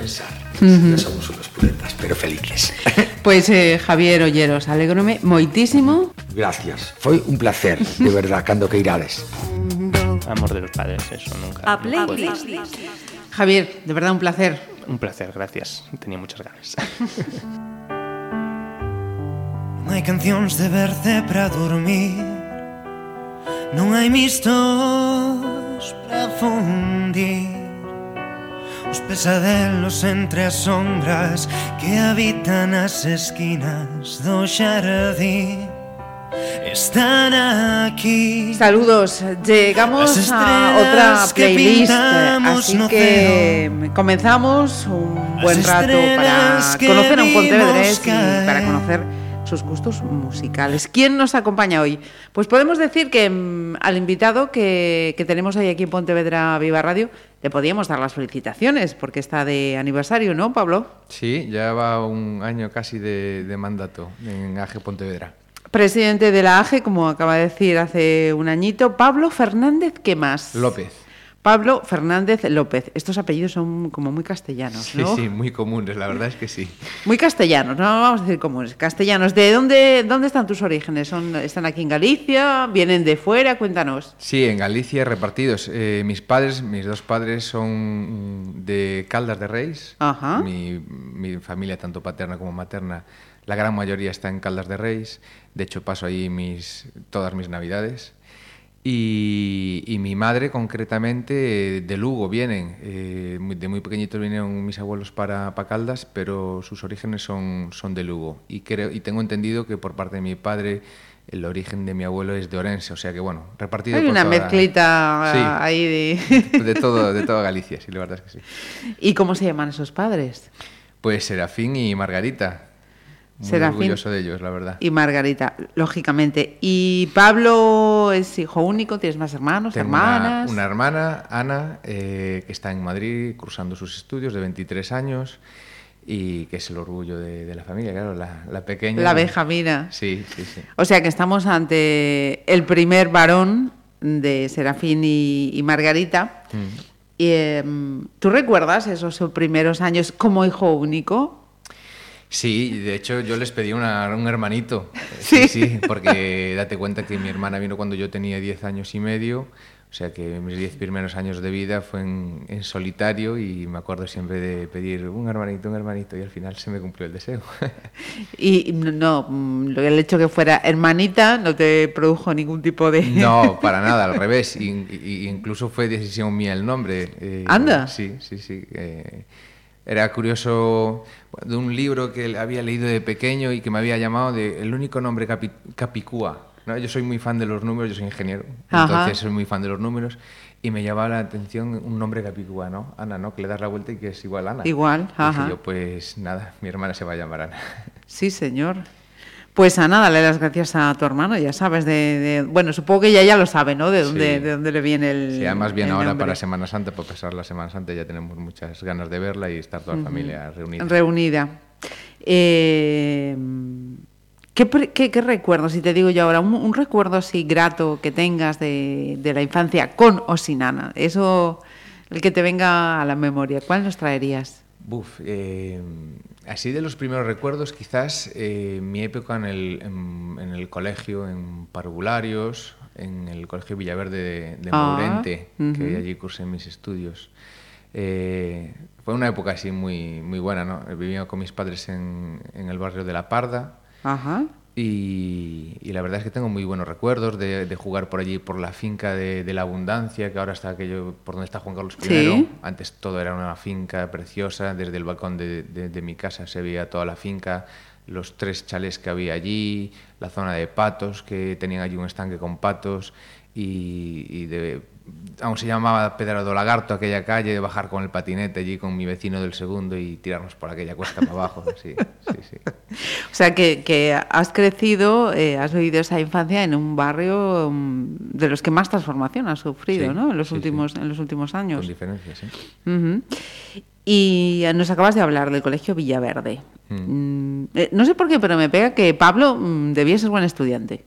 pensar. Uh -huh. Somos unos puretas, pero felices. Pois, eh, Javier Olleros, alegrome moitísimo. Gracias. Foi un placer, de verdad, cando que irades. Amor de los padres, eso nunca. A playlist. Javier, de verdad un placer. Un placer, gracias. Tenía muchas ganas. Non hai cancións de verde para dormir Non hai mistos para fundir Os pesadelos entre as sombras Que habitan as esquinas do xardín Están aquí. Saludos, llegamos a otra playlist Así que comenzamos un buen rato para conocer a un pontevedrés y para conocer sus gustos musicales. ¿Quién nos acompaña hoy? Pues podemos decir que mmm, al invitado que, que, tenemos hoy aquí en Pontevedra Viva Radio le podíamos dar las felicitaciones porque está de aniversario, ¿no, Pablo? Sí, ya va un año casi de, de mandato en AGE Pontevedra. Presidente de la AGE, como acaba de decir hace un añito, Pablo Fernández, ¿qué más? López. Pablo Fernández López. Estos apellidos son como muy castellanos, ¿no? Sí, sí, muy comunes, la verdad es que sí. Muy castellanos, no vamos a decir comunes, castellanos. ¿De dónde, dónde están tus orígenes? ¿Son, ¿Están aquí en Galicia? ¿Vienen de fuera? Cuéntanos. Sí, en Galicia repartidos. Eh, mis padres, mis dos padres son de Caldas de Reis. Ajá. Mi, mi familia, tanto paterna como materna, la gran mayoría está en Caldas de Reis. De hecho, paso ahí mis, todas mis navidades. Y, y, mi madre, concretamente, de Lugo vienen. Eh, de muy pequeñitos vinieron mis abuelos para, para Caldas, pero sus orígenes son, son de Lugo. Y, creo, y tengo entendido que por parte de mi padre el origen de mi abuelo es de Orense, o sea que bueno, repartido Hay por una toda... mezclita sí, ahí de... de, todo, de toda Galicia, sí, la verdad es que sí. ¿Y cómo se llaman esos padres? Pues Serafín y Margarita. Muy Serafín orgulloso de ellos, la verdad. Y Margarita, lógicamente. ¿Y Pablo es hijo único? ¿Tienes más hermanos, Tengo hermanas? Una, una, hermana, Ana, eh, que está en Madrid cursando sus estudios de 23 años y que es el orgullo de, de la familia, claro, la, la, pequeña. La Benjamina. Sí, sí, sí. O sea que estamos ante el primer varón de Serafín y, y Margarita. Mm. Y, eh, ¿Tú recuerdas esos primeros años como hijo único? Sí, de hecho yo les pedí una, un hermanito. Sí. sí, sí, porque date cuenta que mi hermana vino cuando yo tenía 10 años y medio, o sea que mis 10 primeros años de vida fue en, en, solitario y me acuerdo siempre de pedir un hermanito, un hermanito y al final se me cumplió el deseo. y no, el hecho que fuera hermanita no te produjo ningún tipo de... No, para nada, al revés, y, y, incluso fue decisión mía el nombre. Eh, ¿Anda? Sí, sí, sí. Eh, era curioso de un libro que había leído de pequeño y que me había llamado de El único nombre capi, Capicúa. ¿no? Yo soy muy fan de los números, yo soy ingeniero, Ajá. entonces soy muy fan de los números y me llamaba la atención un nombre Capicúa, ¿no? Ana, ¿no? Que le das la vuelta y que es igual a Ana. Igual, y ajá. yo, pues nada, mi hermana se va a llamar Ana. Sí, señor. Pues a nada, le das gracias a tu hermano, ya sabes de, de bueno, supongo que ella ya lo sabe, ¿no? De dónde, sí. de dónde le viene el Sí, además bien el ahora nombre. para Semana Santa, para pasar la Semana Santa ya tenemos muchas ganas de verla y estar toda la uh -huh. familia reunida. Reunida. Eh, ¿qué, qué, qué, recuerdo, si te digo yo ahora, un, un recuerdo así grato que tengas de, de, la infancia con o sin Ana? Eso, el que te venga a la memoria, ¿cuál nos traerías? Buf, eh, así de los primeros recuerdos, quizás eh, mi época en el, en, en, el colegio, en parvularios, en el colegio Villaverde de, de Mourente, ah, uh -huh. que allí cursé mis estudios. Eh, fue una época así muy, muy buena, ¿no? Vivía con mis padres en, en el barrio de La Parda. Ajá. Y, y, la verdad es que tengo muy buenos recuerdos de, de jugar por allí, por la finca de, de, la Abundancia, que ahora está aquello por donde está Juan Carlos I. Sí. Antes todo era una finca preciosa, desde el balcón de, de, mi casa se veía toda la finca, los tres chalés que había allí, la zona de patos, que tenían allí un estanque con patos, y, y de, aún se llamaba Pedra do Lagarto aquella calle, de bajar con el patinete allí con mi vecino del segundo y tirarnos por aquella cuesta para abajo. Sí, sí, sí. O sea, que, que has crecido, eh, has vivido esa infancia en un barrio um, de los que más transformación has sufrido, sí, ¿no? En los, sí, últimos, sí. en los últimos años. Con diferencia, sí. Uh -huh. Y nos acabas de hablar del Colegio Villaverde. Mm. Eh, no sé por qué, pero me pega que Pablo mm, debía ser buen estudiante.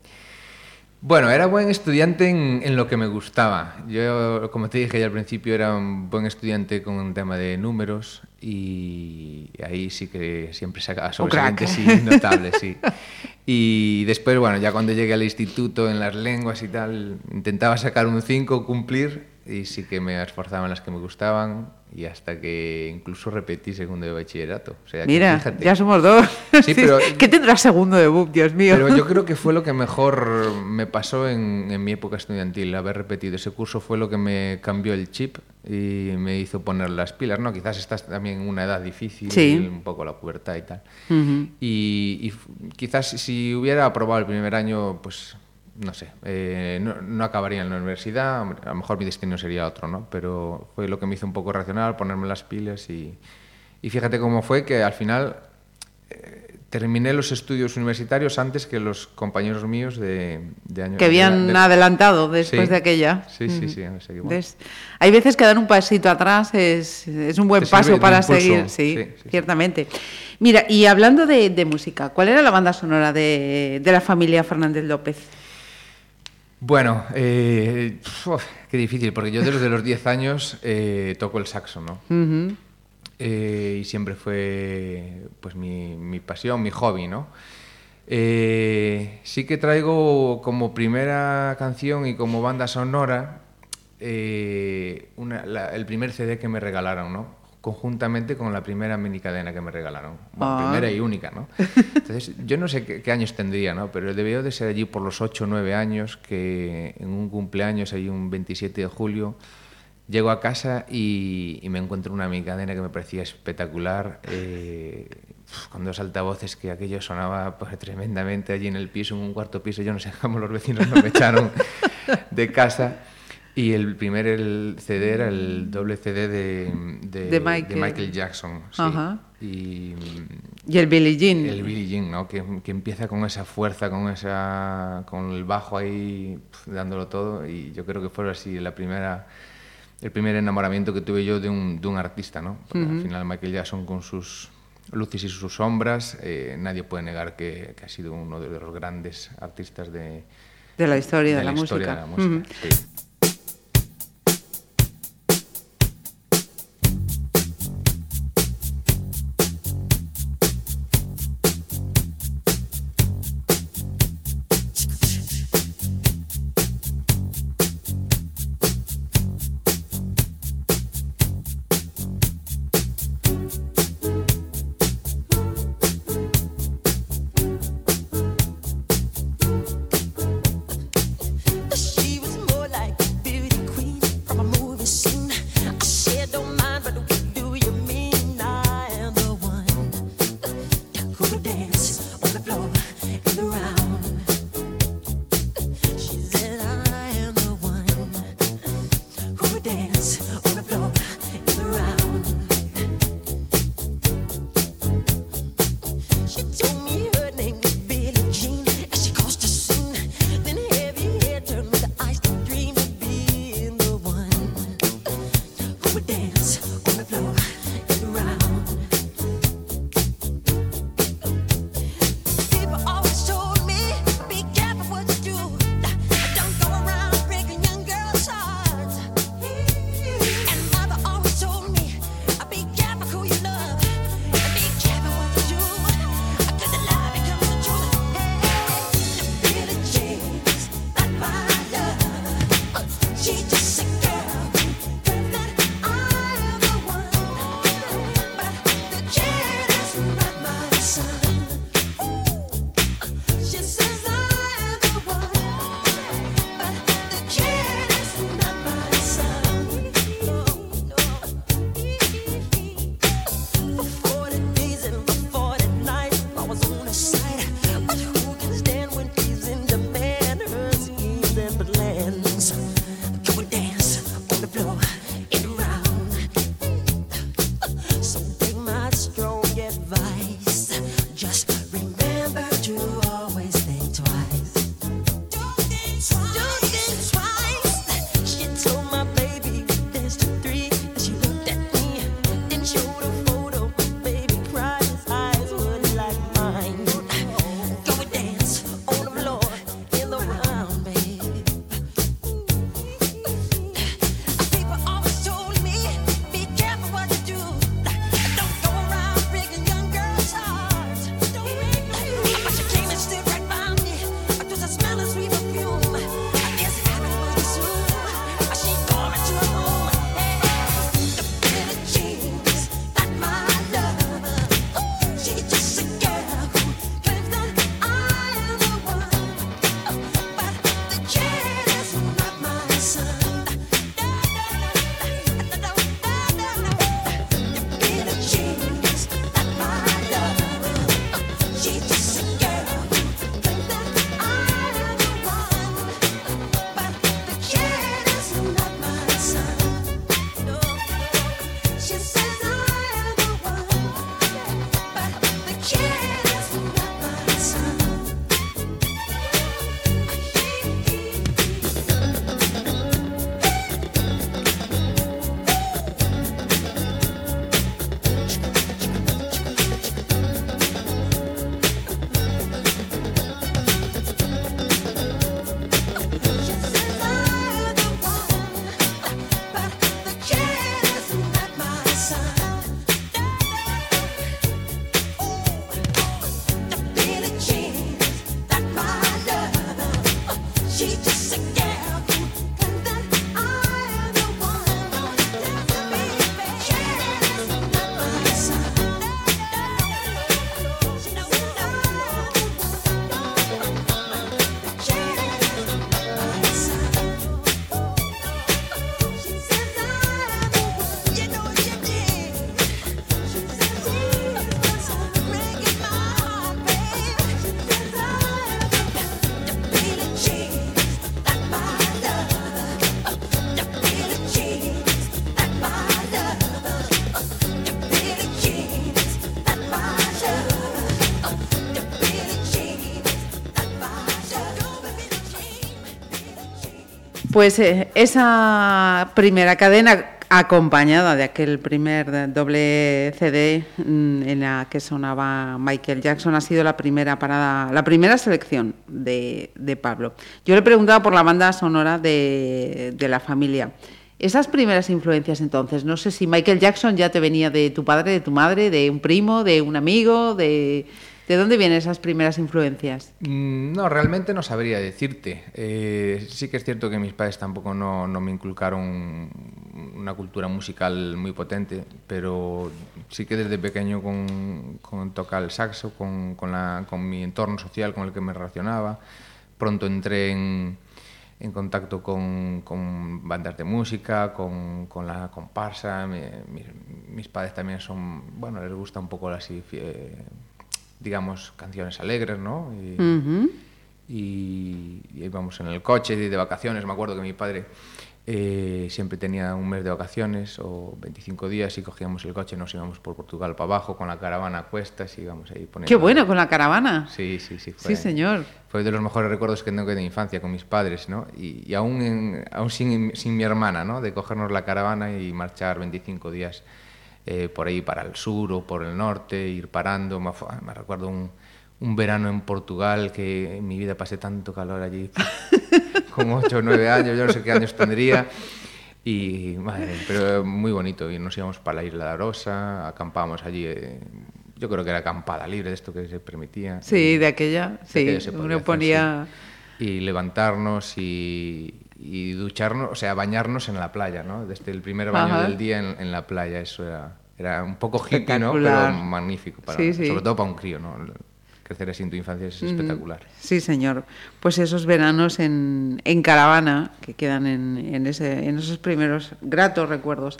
Bueno, era buen estudiante en, en, lo que me gustaba. Yo, como te dije ya al principio, era un buen estudiante con un tema de números y ahí sí que siempre sacaba sobresalientes sí, notables, sí. Y después, bueno, ya cuando llegué al instituto en las lenguas y tal, intentaba sacar un 5, cumplir y sí que me esforzaba en las que me gustaban y hasta que incluso repetí segundo de bachillerato. O sea, Mira, fíjate, ya somos dos. Sí, pero, ¿Qué tendrá segundo de BUP, Dios mío? Pero yo creo que fue lo que mejor me pasó en, en, mi época estudiantil, haber repetido ese curso fue lo que me cambió el chip y me hizo poner las pilas, ¿no? Quizás estás también en una edad difícil, sí. un poco la pubertad y tal. Uh -huh. y, y quizás si hubiera aprobado el primer año, pues no sé, eh, no, no, acabaría en la universidad, a lo mejor mi destino sería otro, ¿no? Pero fue lo que me hizo un poco racional, ponerme las pilas y, y fíjate cómo fue que al final eh, terminé los estudios universitarios antes que los compañeros míos de, de años. Que habían de, de, adelantado después sí, de aquella. Sí, sí, sí. Bueno. Hay veces que dar un pasito atrás es, es un buen paso para impulso. seguir, sí, Sí, ciertamente. Mira, y hablando de, de, música, ¿cuál era la banda sonora de, de la familia Fernández López? Bueno, eh, uf, qué difícil, porque yo desde los 10 años eh, toco el saxo, ¿no? Uh -huh. eh, y siempre fue pues mi, mi, pasión, mi hobby, ¿no? Eh, sí que traigo como primera canción y como banda sonora una, la, el primer CD que me regalaron, ¿no? Conjuntamente con la primera mini cadena que me regalaron. Bueno, ah. primera y única, ¿no? Entonces, yo no sé qué, qué, años tendría, ¿no? Pero debió de ser allí por los 8 o 9 años, que en un cumpleaños, ahí un 27 de julio, llego a casa y, y me encuentro una mini cadena que me parecía espectacular, eh, con dos altavoces que aquello sonaba pues, tremendamente allí en el piso, en un cuarto piso, yo no sé cómo los vecinos no me echaron de casa. Y el primer el CD era el doble CD de, de, de, Michael. de Michael, Jackson. Sí. Ajá. Y, y, el Billie Jean. El Billie Jean, ¿no? Que, que, empieza con esa fuerza, con, esa, con el bajo ahí dándolo todo. Y yo creo que fue así la primera, el primer enamoramiento que tuve yo de un, de un artista, ¿no? Porque uh -huh. al final Michael Jackson con sus luces y sus sombras, eh, nadie puede negar que, que, ha sido uno de los grandes artistas de, de la historia de, de la, la, música. Historia de la música. Uh -huh. sí. Pues eh, esa primera cadena acompañada de aquel primer doble CD mm, en la que sonaba Michael Jackson ha sido la primera parada, la primera selección de, Pablo. Yo le preguntaba por la banda sonora de la familia. Esas primeras influencias entonces, no sé si Michael Jackson ya te venía de tu padre, de tu madre, de un primo, de un amigo, de... ¿De dónde vienen esas primeras influencias? Mm, No, realmente no sabría decirte. Eh, sí que es cierto que mis padres tampoco no, no me inculcaron una cultura musical muy potente, pero sí que desde pequeño con, con tocar el saxo, con, con, la, con mi entorno social con el que me relacionaba, pronto entré en, en contacto con, bandas de música, con, con la comparsa. Mi- mis, mis padres también son, bueno, les gusta un poco así, eh, digamos, canciones alegres, ¿no? Y, Ujú. y, y íbamos en el coche de, de vacaciones. Me acuerdo que mi padre eh, siempre tenía un mes de vacaciones o 25 días y cogíamos el coche nos íbamos por Portugal para abajo con la caravana a cuestas y íbamos ahí poniendo... Qué bueno, con la caravana. Sí, sí, sí. Sí, señor. Fue de los mejores recuerdos que tengo de mi infancia con mis padres, ¿no? Y, y aún, en- aún sin, sin mi hermana, ¿no? De cogernos la caravana y marchar 25 días eh, por ahí para el sur o por el norte, ir parando. Me, recuerdo un, un verano en Portugal que en mi vida pasé tanto calor allí, con 8 o 9 años, yo no sé qué años tendría. Y, madre, pero muy bonito. Y nos íbamos para la isla de Arosa, acampábamos allí. eh, yo creo que era acampada libre, de esto que se permitía. Sí, de aquella, de sí, se uno hacer, ponía... sí. Y levantarnos y, y ducharnos, o sea, bañarnos en la playa, ¿no? Desde el primer baño Ajá. del día en, en la playa, eso era, era un poco hippie, ¿no? Pero magnífico, para, Sí, sí. sobre todo para un crío, ¿no? Crecer así en tu infancia es espectacular. Sí, señor. Pues esos veranos en, en caravana, que quedan en, en, ese, en esos primeros gratos recuerdos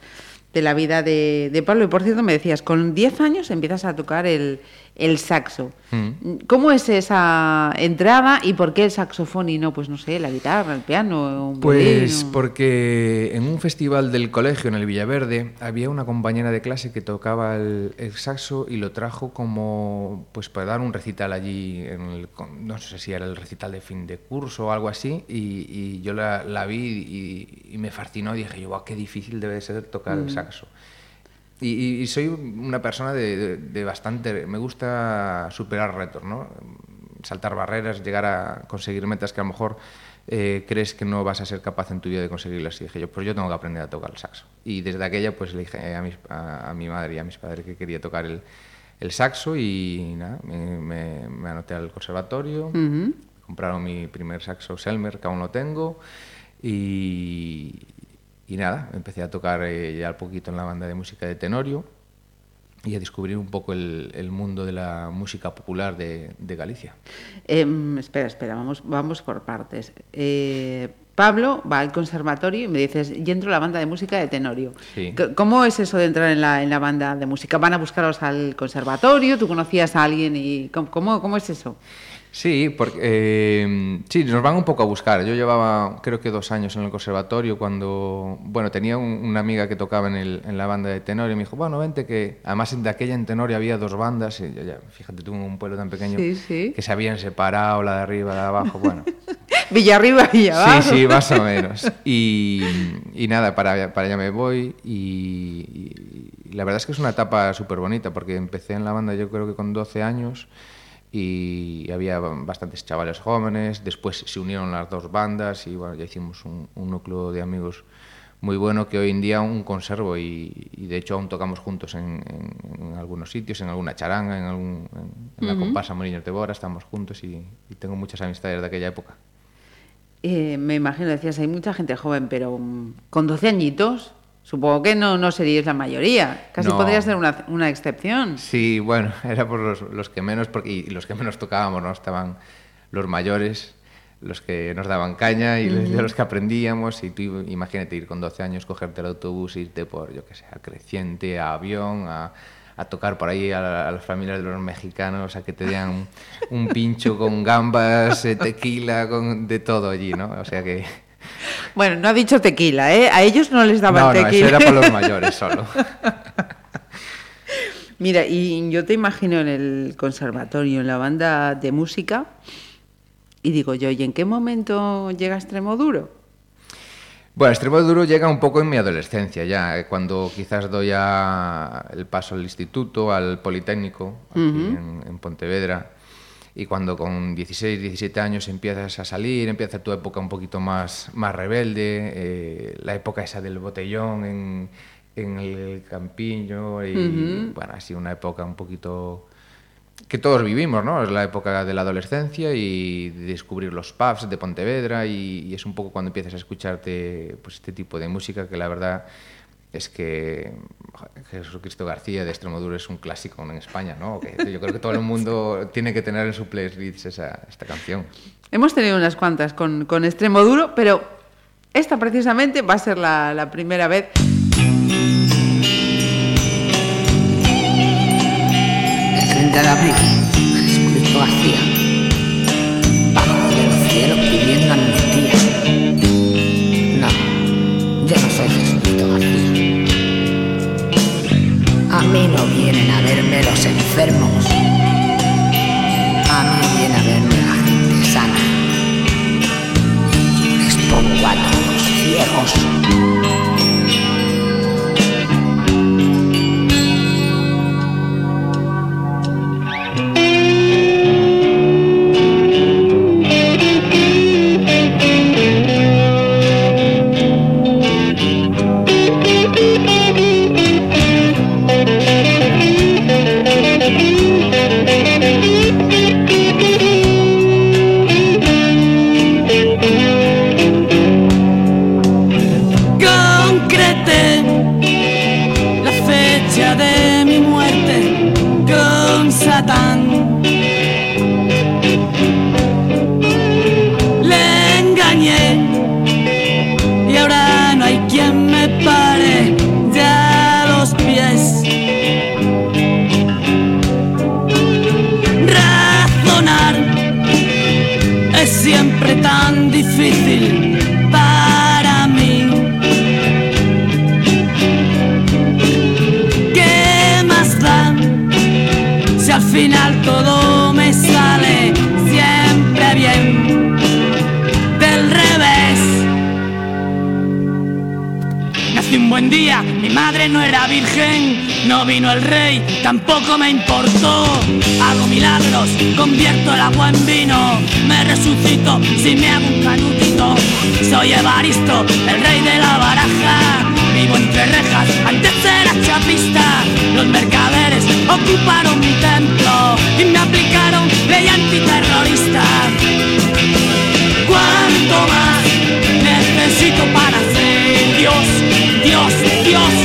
de la vida de, de Pablo. Y por cierto, me decías, con 10 años empiezas a tocar el, el saxo. Mm. ¿Cómo es esa entrada y por qué el saxofón y no, pues no sé, la guitarra, el piano, un Pues porque en un festival del colegio en el Villaverde había una compañera de clase que tocaba el, el saxo y lo trajo como pues para dar un recital allí, en el no sé si era el recital de fin de curso o algo así, y, y yo la, la vi y, y me fascinó y dije yo, "Guau, qué difícil debe de ser tocar el saxo. Y, soy una persona de, de- de bastante... Me gusta superar retos, ¿no? Saltar barreras, llegar a conseguir metas que a lo mejor eh, crees que no vas a ser capaz en tu vida de conseguirlas. Y dije yo, pues yo tengo que aprender a tocar el saxo. Y desde aquella pues le dije a, mis- a- a mi madre y a mis padres que quería tocar el, el saxo y nada, me, me- me anoté al conservatorio, compraron mi primer saxo Selmer, que aún lo tengo, y, y nada, empecé a tocar eh, ya al poquito en la banda de música de Tenorio y a descubrir un poco el, el mundo de la música popular de, de Galicia. Em, espera, espera, vamos, vamos por partes. Eh, Pablo va al conservatorio y me dices, y entro a la banda de música de Tenorio. Sí. ¿Cómo es eso de entrar en la, en la banda de música? ¿Van a buscaros al conservatorio? ¿Tú conocías a alguien? y ¿Cómo, cómo, cómo es eso? Sí, porque eh, sí, nos van un poco a buscar. Yo llevaba creo que dos años en el conservatorio cuando, bueno, tenía un- una amiga que tocaba en, el- en la banda de Tenorio y me dijo, bueno, vente que, además de aquella en Tenorio había dos bandas, y yo ya, fíjate tú un pueblo tan pequeño Sí, sí. que se habían separado, la de arriba, la de abajo, bueno. Villarriba, Villabajo. Sí, sí, más o menos. Y, y nada, para, para allá me voy y, y la verdad es que es una etapa súper bonita porque empecé en la banda yo creo que con 12 años y había bastantes chavales jóvenes, después se unieron las dos bandas y bueno, ya hicimos un, un núcleo de amigos muy bueno que hoy en día aún conservo y, y de hecho aún tocamos juntos en, en- en algunos sitios, en alguna charanga, en, algún, en, la comparsa Molinos de Bora, estamos juntos y- y tengo muchas amistades de aquella época. Eh, me imagino, decías, hay mucha gente joven, pero mm, con 12 añitos, supongo que no, no seríais la mayoría. Casi No. podría ser una, una excepción. Sí, bueno, era por los, los que menos, porque, y los que menos tocábamos, ¿no? Estaban los mayores, los que nos daban caña y de los que aprendíamos. Y tú imagínate ir con 12 años, cogerte el autobús, irte por, yo qué sé, a Creciente, a Avión, a, a tocar por ahí a, a las familias de los mexicanos, a que te dieran un, un pincho con gambas, eh, tequila, con de todo allí, ¿no? O sea que... Bueno, no ha dicho tequila, ¿eh? A ellos no les daban No, no, tequila. eso era para los mayores solo. Mira, y yo te imagino en el conservatorio, en la banda de música, y digo yo, ¿y en qué momento llega Extremo Duro? Bueno, extremo duro llega un poco en mi adolescencia ya, eh, cuando quizás doy a el paso al instituto, al Politécnico, aquí en, en Pontevedra, y cuando con 16, 17 años empiezas a salir, empieza tu época un poquito más, más rebelde, eh, la época esa del botellón en, en el campiño, y bueno, así una época un poquito que todos vivimos, ¿no? Es la época de la adolescencia y de descubrir los pubs de Pontevedra y, y es un poco cuando empiezas a escucharte pues, este tipo de música que la verdad es que Jesucristo García de Extremoduro es un clásico en España, ¿no? Que yo creo que todo el mundo tiene que tener en su playlist esa, esta canción. Hemos tenido unas cuantas con, con extremo duro, pero esta precisamente va a ser la, la primera vez. El 30 de abril, Jesucristo García, buen día, mi madre no era virgen, no vino el rey, tampoco me importó. Hago milagros, convierto el agua en vino, me resucito si me hago un canutito. Soy Evaristo, el rey de la baraja, vivo entre rejas, antes era chapista. Los mercaderes ocuparon mi templo y me aplicaron ley antiterrorista. Dios,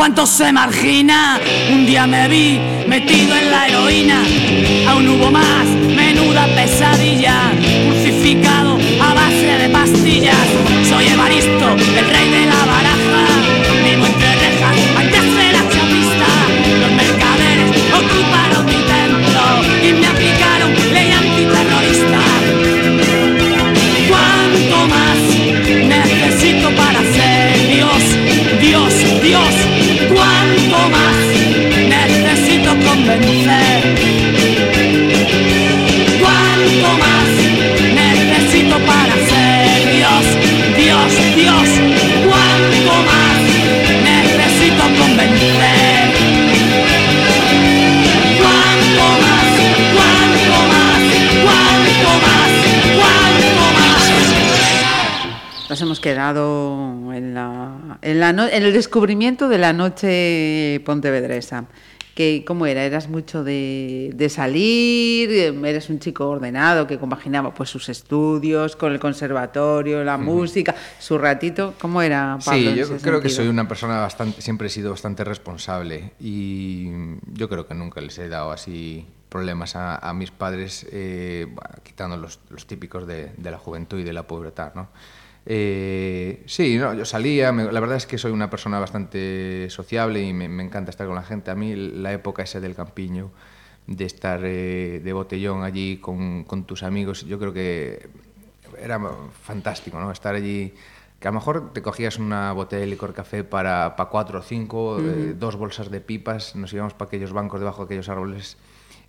cuántos se margina, un día me vi metido en la heroína. Aún hubo más, menuda pesadilla, crucificado a base de pastillas. Soy Evaristo, quedado en, la, en, la no- en el descubrimiento de la noche pontevedresa. Que, ¿Cómo era? ¿Eras mucho de, de salir? ¿Eres un chico ordenado que compaginaba pues, sus estudios con el conservatorio, la música, su ratito? ¿Cómo era Pablo? Sí, yo creo que sentido? soy una persona bastante, siempre he sido bastante responsable y yo creo que nunca les he dado así problemas a, a mis padres, eh, bueno, quitando los, los típicos de, de la juventud y de la pobreza, ¿no? Eh, sí, no, yo salía, me- la verdad es que soy una persona bastante sociable y me, me encanta estar con la gente. A mí la época esa del campiño, de estar eh, de botellón allí con, con tus amigos, yo creo que era fantástico, ¿no? Estar allí, que a lo mejor te cogías una botella de licor café para, para cuatro o cinco, eh, dos bolsas de pipas, nos íbamos para aquellos bancos debajo de aquellos árboles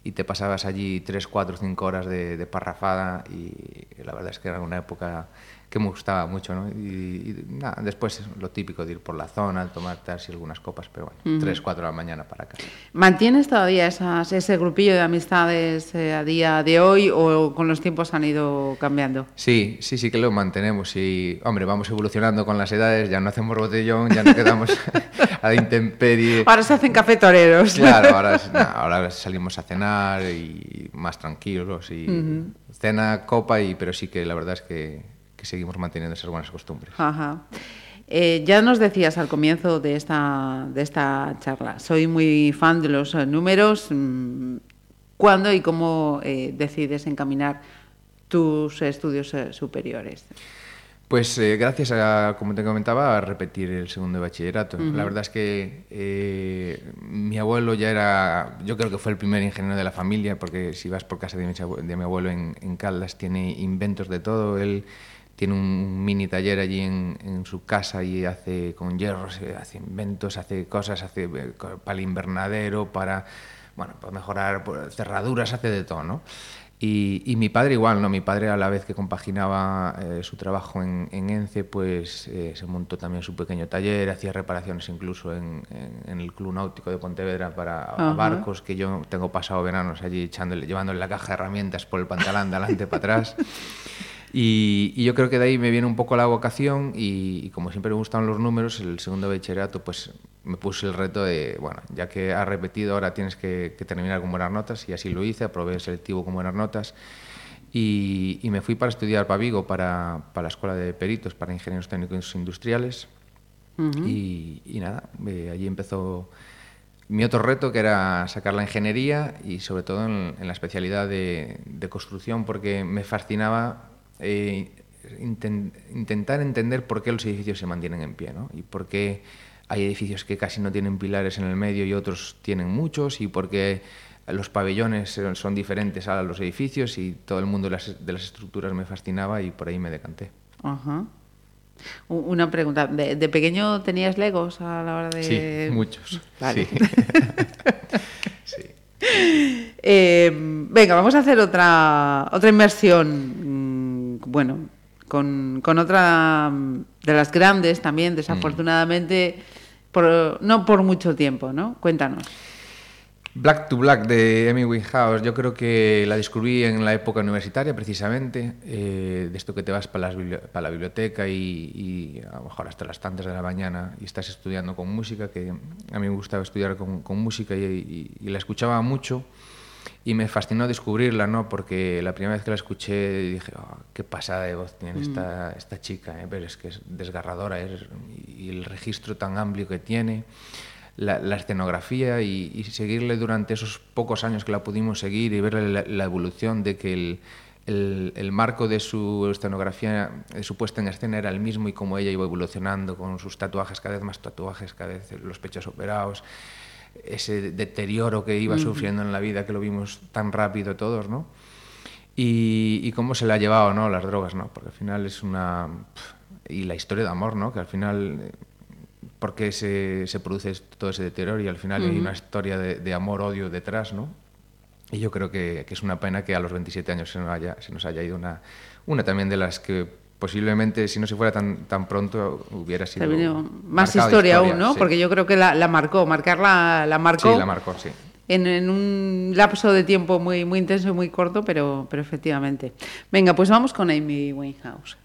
y te pasabas allí tres, cuatro, cinco horas de, de parrafada y la verdad es que era una época que me gustaba mucho, ¿no? Y, y nada, después lo típico de ir por la zona, tomar taxi, algunas copas, pero bueno, tres, cuatro de la mañana para casa. ¿Mantienes todavía esas, ese grupillo de amistades eh, a día de hoy o con los tiempos han ido cambiando? Sí, sí, sí que lo mantenemos y, hombre, vamos evolucionando con las edades, ya no hacemos botellón, ya no quedamos a la intemperie. Ahora se hacen cafetoreros. Claro, ahora, es- nah, ahora salimos a cenar y más tranquilos y cena, copa, y, pero sí que la verdad es que, que seguimos manteniendo esas buenas costumbres. Ajá. Eh, ya nos decías al comienzo de esta, de esta charla, soy muy fan de los eh, números. mm, ¿Cuándo y cómo eh, decides encaminar tus estudios superiores? Pues eh, gracias a, como te comentaba, a repetir el segundo de bachillerato. La verdad es que eh, mi abuelo ya era, yo creo que fue el primer ingeniero de la familia, porque si vas por casa de mi, abue- de mi abuelo en, en Caldas, tiene inventos de todo. Él tiene un mini taller allí en, en su casa y hace con hierros, eh, hace inventos, hace cosas, hace eh, para el invernadero, para, bueno, para mejorar pues, cerraduras, hace de todo, ¿no? Y, y mi padre igual, ¿no? Mi padre a la vez que compaginaba eh, su trabajo en, en ENCE, pues eh, se montó también su pequeño taller, hacía reparaciones incluso en, en- en el Club Náutico de Pontevedra para Ajá. barcos, que yo tengo pasado veranos allí echándole, llevándole la caja de herramientas por el pantalón de adelante para atrás. Y, y yo creo que de ahí me viene un poco la vocación y, y como siempre me gustan los números, el segundo bachillerato pues me puse el reto de, bueno, ya que has repetido ahora tienes que, que terminar con buenas notas y así lo hice, aprobé el selectivo con buenas notas y, y me fui para estudiar para Vigo, para, para la Escuela de Peritos, para Ingenieros Técnicos Industriales y, y nada, eh, allí empezó mi otro reto que era sacar la ingeniería y sobre todo en, en la especialidad de, de construcción porque me fascinaba eh, inten- intentar entender por qué los edificios se mantienen en pie ¿no? y por qué hay edificios que casi no tienen pilares en el medio y otros tienen muchos y por qué los pabellones son diferentes a los edificios y todo el mundo de las, de las estructuras me fascinaba y por ahí me decanté. Ajá. Una pregunta, ¿de, de pequeño tenías legos a la hora de...? Sí, muchos. Vale. Sí. Sí. Eh, venga, vamos a hacer otra, otra inmersión, bueno, con, con otra mm, de las grandes también, desafortunadamente, por, no por mucho tiempo, ¿no? Cuéntanos. Black to Black de Amy Winehouse, yo creo que la descubrí en la época universitaria precisamente, eh, de esto que te vas para, para la biblioteca y, y a lo mejor hasta las tantas de la mañana y estás estudiando con música, que a mí me gustaba estudiar con, con música y, y- y la escuchaba mucho y me fascinó descubrirla, ¿no? Porque la primera vez que la escuché dije, "Oh, qué pasada de voz tiene esta, esta chica, ¿eh? pero es que es desgarradora es- y el registro tan amplio que tiene la, la escenografía y, y seguirle durante esos pocos años que la pudimos seguir y verle la, la evolución de que el, el- el marco de su escenografía, de su puesta en escena era el mismo y cómo ella iba evolucionando con sus tatuajes, cada vez más tatuajes, cada vez los pechos operados, ese deterioro que iba sufriendo en la vida que lo vimos tan rápido todos, ¿no? Y, y cómo se le ha llevado, ¿no? Las drogas, ¿no? Porque al final es una... Y la historia de amor, ¿no? Que al final por qué se, se produce todo ese deterioro y al final hay una historia de, de amor-odio detrás, ¿no? Y yo creo que, que es una pena que a los 27 años se nos haya, se nos haya ido una, una también de las que posiblemente si no se fuera tan, tan pronto hubiera sido... Más marcado historia, aún, ¿no? sí. Porque yo creo que la, la marcó, marcarla la marcó. Sí, la marcó, sí. En, en un lapso de tiempo muy, muy intenso y muy corto, pero, pero efectivamente. Venga, pues vamos con Amy Winehouse.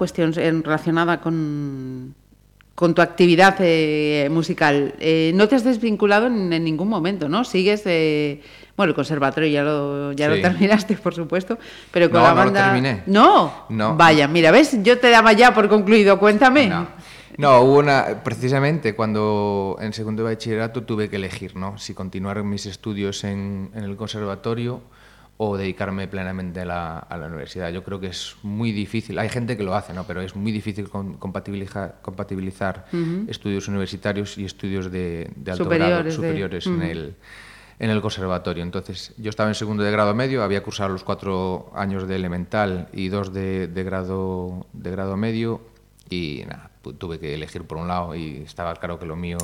Cuestión en- relacionada con, con tu actividad eh, musical. Eh, no te has desvinculado en, en ningún momento, ¿no? Sigues, eh, bueno, el conservatorio ya lo, ya lo terminaste, por supuesto, pero con No, la no lo banda... terminé. No, No. Vaya, mira, ¿ves? Yo te daba ya por concluido, cuéntame. No. No, hubo una, precisamente cuando en segundo de bachillerato tuve que elegir, ¿no? Si continuar mis estudios en, en el conservatorio o dedicarme plenamente a la, a la universidad. Yo creo que es muy difícil, hay gente que lo hace, ¿no? Pero es muy difícil con- compatibilizar, compatibilizar estudios universitarios y estudios de, de alto grado Superiores, en el en el conservatorio. Entonces, yo estaba en segundo de grado medio, había cursado los cuatro años de elemental y dos de, de grado, de grado medio y nada, tuve que elegir por un lado y estaba claro que lo mío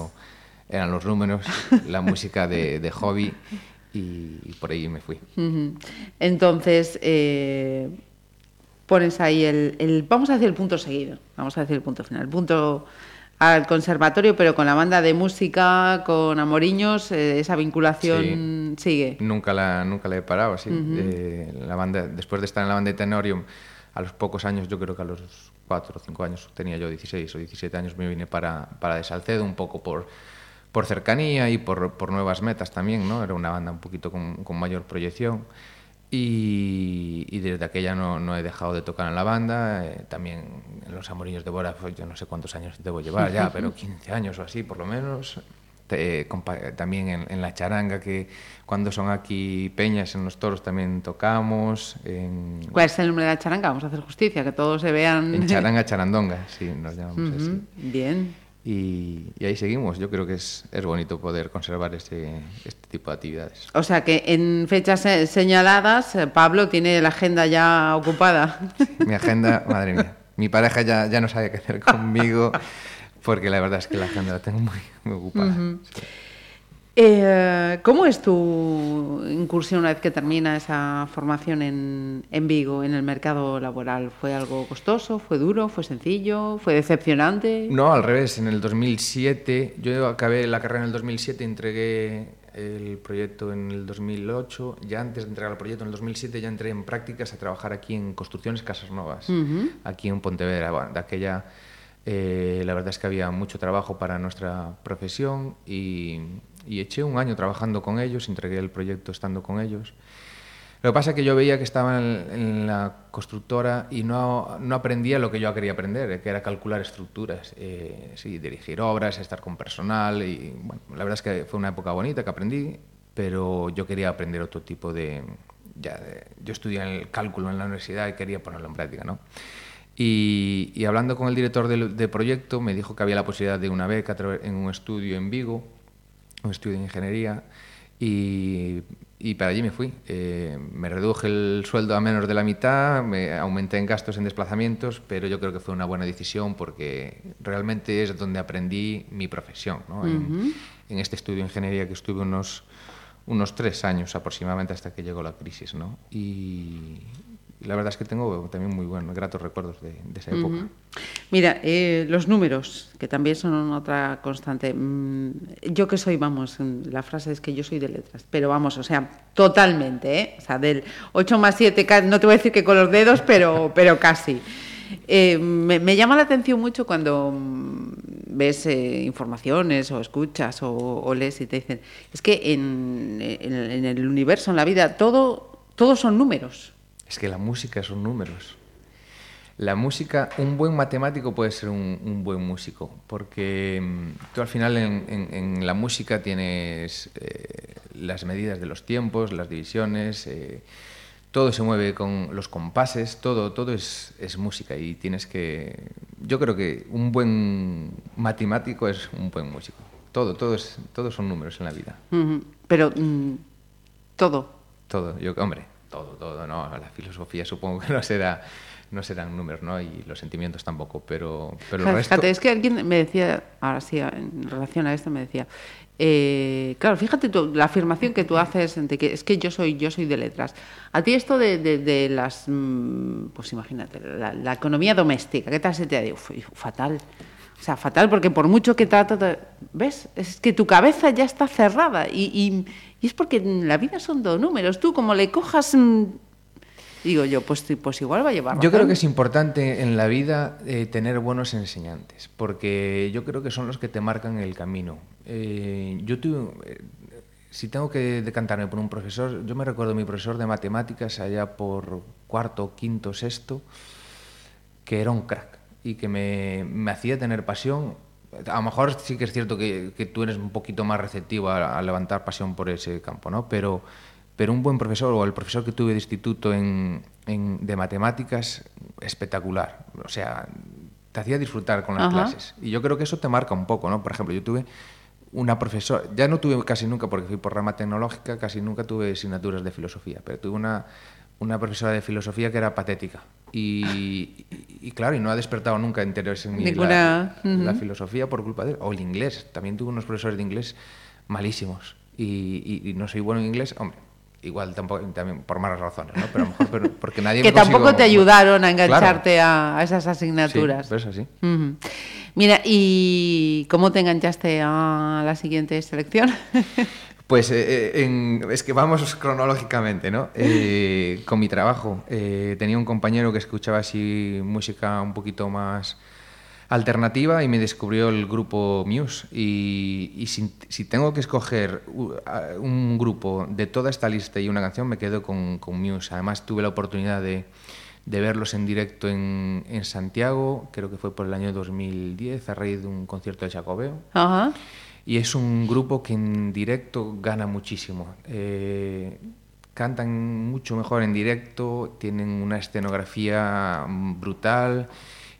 eran los números, la música de, de hobby y, y por ahí me fui. Entonces, eh, pones ahí el, el- Vamos a decir el punto seguido, vamos a decir el punto final. El punto al conservatorio, pero con la banda de música, con Amoriños, eh, esa vinculación sigue. Nunca la, nunca la he parado, así. Eh, la banda, después de estar en la banda de Tenorium, a los pocos años, yo creo que a los cuatro o cinco años, tenía yo 16 o 17 años, me vine para, para de Salcedo, un poco por, por cercanía y por, por nuevas metas también, ¿no? Era una banda un poquito con, con mayor proyección. Y, y desde aquella no, no he dejado de tocar en la banda. eh, también en los Amoriños de Bora, pues, yo no sé cuántos años debo llevar ya, pero 15 años o así, por lo menos. Te- compa- también en, en la charanga, que cuando son aquí peñas en los toros también tocamos. En, ¿Cuál es el nombre de la charanga? Vamos a hacer justicia, que todos se vean. en charanga, charandonga, sí, nos llamamos Ujú, así. Bien. Y, y ahí seguimos. Yo creo que es, es bonito poder conservar ese, este tipo de actividades. O sea que en fechas eh, señaladas, eh, Pablo tiene la agenda ya ocupada. Mi agenda, madre mía, mi pareja ya, ya no sabe qué hacer conmigo porque la verdad es que la agenda la tengo muy, muy ocupada. Sí. Eh, ¿Cómo es tu incursión una vez que termina esa formación en, en Vigo, en el mercado laboral? ¿Fue algo costoso? ¿Fue duro? ¿Fue sencillo? ¿Fue decepcionante? No, al revés, en el 2007, yo acabé la carrera en el 2007, entregué el proyecto en el 2008, ya antes de entregar el proyecto en el 2007 ya entré en prácticas a trabajar aquí en Construcciones Casas Novas, aquí en Pontevedra. Bueno, de aquella, eh, la verdad es que había mucho trabajo para nuestra profesión y, y eché un año trabajando con ellos, entregué el proyecto estando con ellos. Lo que pasa es que yo veía que estaba en, en la constructora y no, no aprendía lo que yo quería aprender, eh, que era calcular estructuras, eh, sí, dirigir obras, estar con personal. Y, bueno, la verdad es que fue una época bonita que aprendí, pero yo quería aprender otro tipo de... Ya, de- yo estudié el cálculo en la universidad y quería ponerlo en práctica, ¿no? Y, y hablando con el director del de proyecto, me dijo que había la posibilidad de una beca en un estudio en Vigo, un estudio de ingeniería, y, y para allí me fui. Eh, me reduje el sueldo a menos de la mitad, me aumenté en gastos en desplazamientos, pero yo creo que fue una buena decisión porque realmente es donde aprendí mi profesión. ¿no? en, en este estudio de ingeniería que estuve unos, unos tres años aproximadamente hasta que llegó la crisis. ¿no? Y la verdad es que tengo también muy buenos, gratos recuerdos de, de esa época. Mira, eh, los números, que también son otra constante. Mm, Yo que soy, vamos, mm, la frase es que yo soy de letras, pero vamos, o sea, totalmente, ¿eh? O sea, del 8 más 7, ca- no te voy a decir que con los dedos, pero, pero casi. Eh, me, me llama la atención mucho cuando mm, ves eh, informaciones o escuchas o, o lees y te dicen, es que en, en- en el universo, en la vida, todo, todo son números. Es que la música son números. La música, un buen matemático puede ser un, un buen músico, porque mm, tú al final en, en- en la música tienes eh, las medidas de los tiempos, las divisiones, eh, todo se mueve con los compases, todo, todo es, es música y tienes que... Yo creo que un buen matemático es un buen músico. Todo, todo, es, todo son números en la vida. Pero mm, todo. Todo, yo, hombre, todo, todo, no, la filosofía supongo que no será, no serán números, ¿no? Y los sentimientos tampoco, pero, pero el Fíjate, resto... es que alguien me decía, ahora sí, en relación a esto me decía, eh, claro, fíjate tú, la afirmación que tú haces de que es que yo soy, yo soy de letras. A ti esto de, de- de las, mm, pues imagínate, la, la economía doméstica, ¿qué tal se te ha dicho? Fatal. O sea, fatal, porque por mucho que trata, ¿ves? Es que tu cabeza ya está cerrada y, y- y es porque en la vida son dos números. Tú como le cojas mm, digo yo, pues, pues igual va a llevar Yo creo que es importante en la vida eh, tener buenos enseñantes, porque yo creo que son los que te marcan el camino. Eh, yo tuve, eh, si tengo que decantarme por un profesor, yo me recuerdo mi profesor de matemáticas allá por cuarto, quinto, sexto, que era un crack y que me, me hacía tener pasión. A lo mejor sí que es cierto que, que tú eres un poquito más receptivo a, a levantar pasión por ese campo, ¿no? Pero, pero un buen profesor o el profesor que tuve de instituto en, en- de matemáticas, espectacular. O sea, te hacía disfrutar con las Ajá. clases. Y yo creo que eso te marca un poco, ¿no? Por ejemplo, yo tuve una profesora, ya no tuve casi nunca, porque fui por rama tecnológica, casi nunca tuve asignaturas de filosofía, pero tuve una, una profesora de filosofía que era patética. Y, claro, y no ha despertado nunca interés en mí la, Ninguna- la filosofía por culpa de él. O el inglés, también tuve unos profesores de inglés malísimos. Y, y- y no soy bueno en inglés, hombre. Igual tampoco, también por malas razones, ¿no? Pero a lo mejor pero- porque nadie que me tampoco te ayudaron a engancharte a, a esas Sí, asignaturas. pues así. Mira, ¿y cómo te enganchaste a la siguiente selección? Pues eh, eh, en- es que vamos cronológicamente, ¿no? Eh, con mi trabajo. eh, tenía un compañero que escuchaba así música un poquito más alternativa y me descubrió el grupo Muse. Y, y si, si tengo que escoger un grupo de toda esta lista y una canción, me quedo con, con Muse. Además tuve la oportunidad de, de verlos en directo en, en Santiago, creo que fue por el año 2010, a raíz de un concierto de Jacobeo. Ajá. Y es un grupo que en directo gana muchísimo. Eh, cantan mucho mejor en directo, tienen una escenografía brutal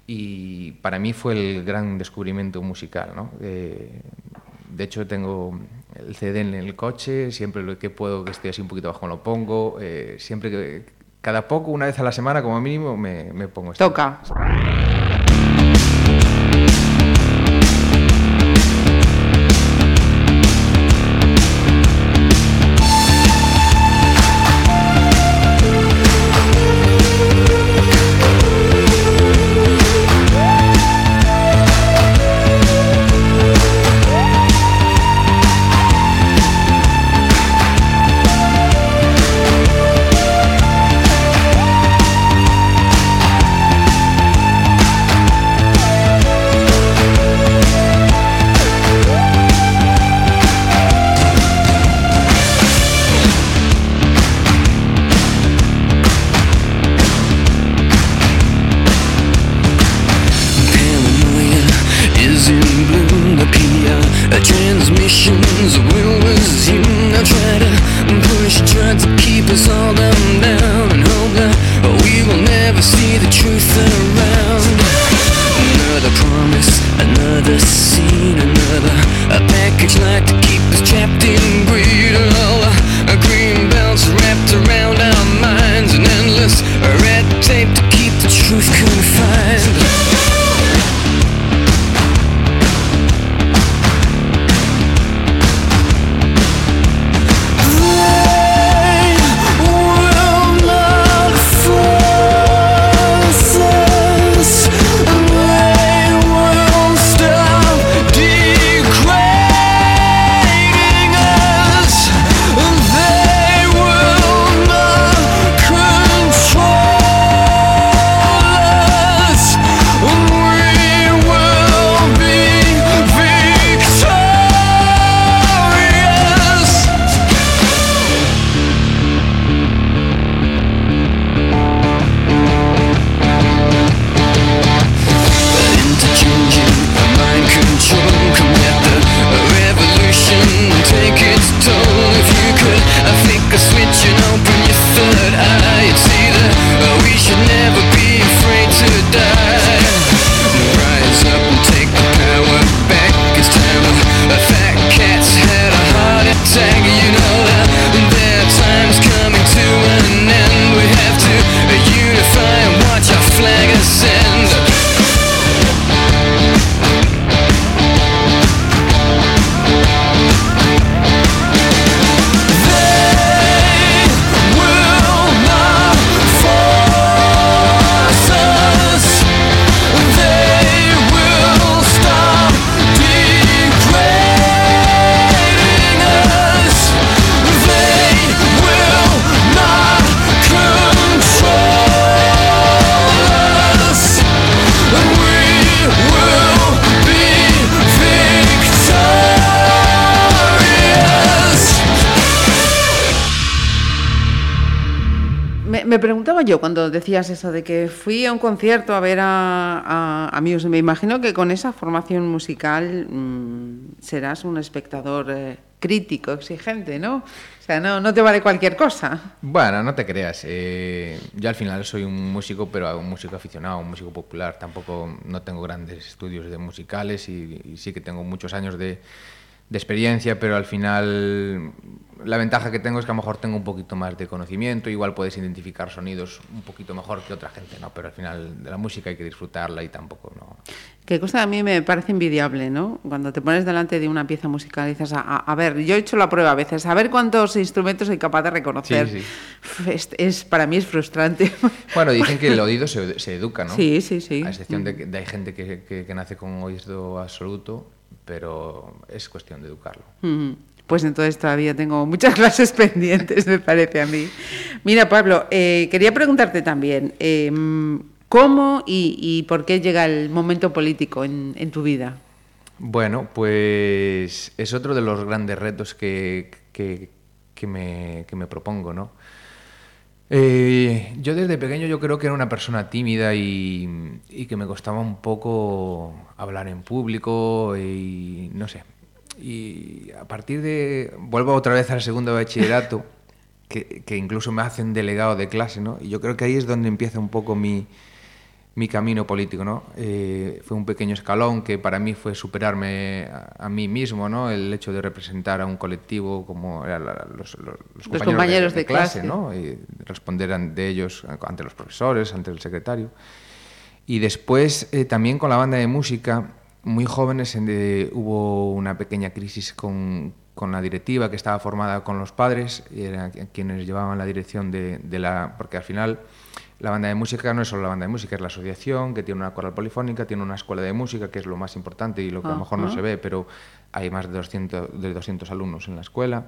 y para mí fue el gran descubrimiento musical. ¿no? Eh, de hecho, tengo el CD en el coche, siempre lo que puedo que esté así un poquito bajo lo pongo, eh, siempre que... Cada poco, una vez a la semana como mínimo, me, me pongo esto. Toca. Decías eso de que fui a un concierto a ver a, a amigos, me imagino que con esa formación musical mm, serás un espectador eh, crítico, exigente, ¿no? O sea, no, no te vale cualquier cosa. Bueno, no te creas. eh, yo al final soy un músico, pero un músico aficionado, un músico popular. Tampoco no tengo grandes estudios de musicales y sí que tengo muchos años de, de experiencia, pero al final la ventaja que tengo es que a lo mejor tengo un poquito más de conocimiento. Igual puedes identificar sonidos un poquito mejor que otra gente, ¿no? Pero al final de la música hay que disfrutarla y tampoco, ¿no? Que cosa a mí me parece envidiable, ¿no? Cuando te pones delante de una pieza musical y dices, a, a- ver, yo he hecho la prueba a veces, a ver cuántos instrumentos soy capaz de reconocer. Sí, Es, es- para mí es frustrante. Bueno, dicen que el oído se, se educa, ¿no? Sí, sí, sí. A excepción de que de hay gente que, que- que nace con oído absoluto, pero es cuestión de educarlo. Mm, Pues entonces todavía tengo muchas clases pendientes, me parece a mí. Mira, Pablo, eh, quería preguntarte también, eh, ¿cómo y, y por qué llega el momento político en, en tu vida? Bueno, pues es otro de los grandes retos que, que- que me, que me propongo, ¿no? Eh, yo desde pequeño yo creo que era una persona tímida y, que me costaba un poco hablar en público y no sé. Y a partir de... Vuelvo otra vez al segundo bachillerato, que, que incluso me hacen delegado de clase, ¿no? Y yo creo que ahí es donde empieza un poco mi, mi camino político, ¿no? Eh, fue un pequeño escalón que para mí fue superarme a, a mí mismo, ¿no? El hecho de representar a un colectivo como la- los, los- los compañeros de clase. ¿no? Y responder ante ellos, ante los profesores, ante el secretario. Y después, eh, también con la banda de música, muy jóvenes, en de- hubo una pequeña crisis con, con la directiva que estaba formada con los padres, y eran qui- quienes llevaban la dirección de, de la... Porque al final la banda de música no es solo la banda de música, es la asociación que tiene una coral polifónica, tiene una escuela de música, que es lo más importante y lo que a lo mejor no se ve, pero hay más de 200, de 200 alumnos en la escuela.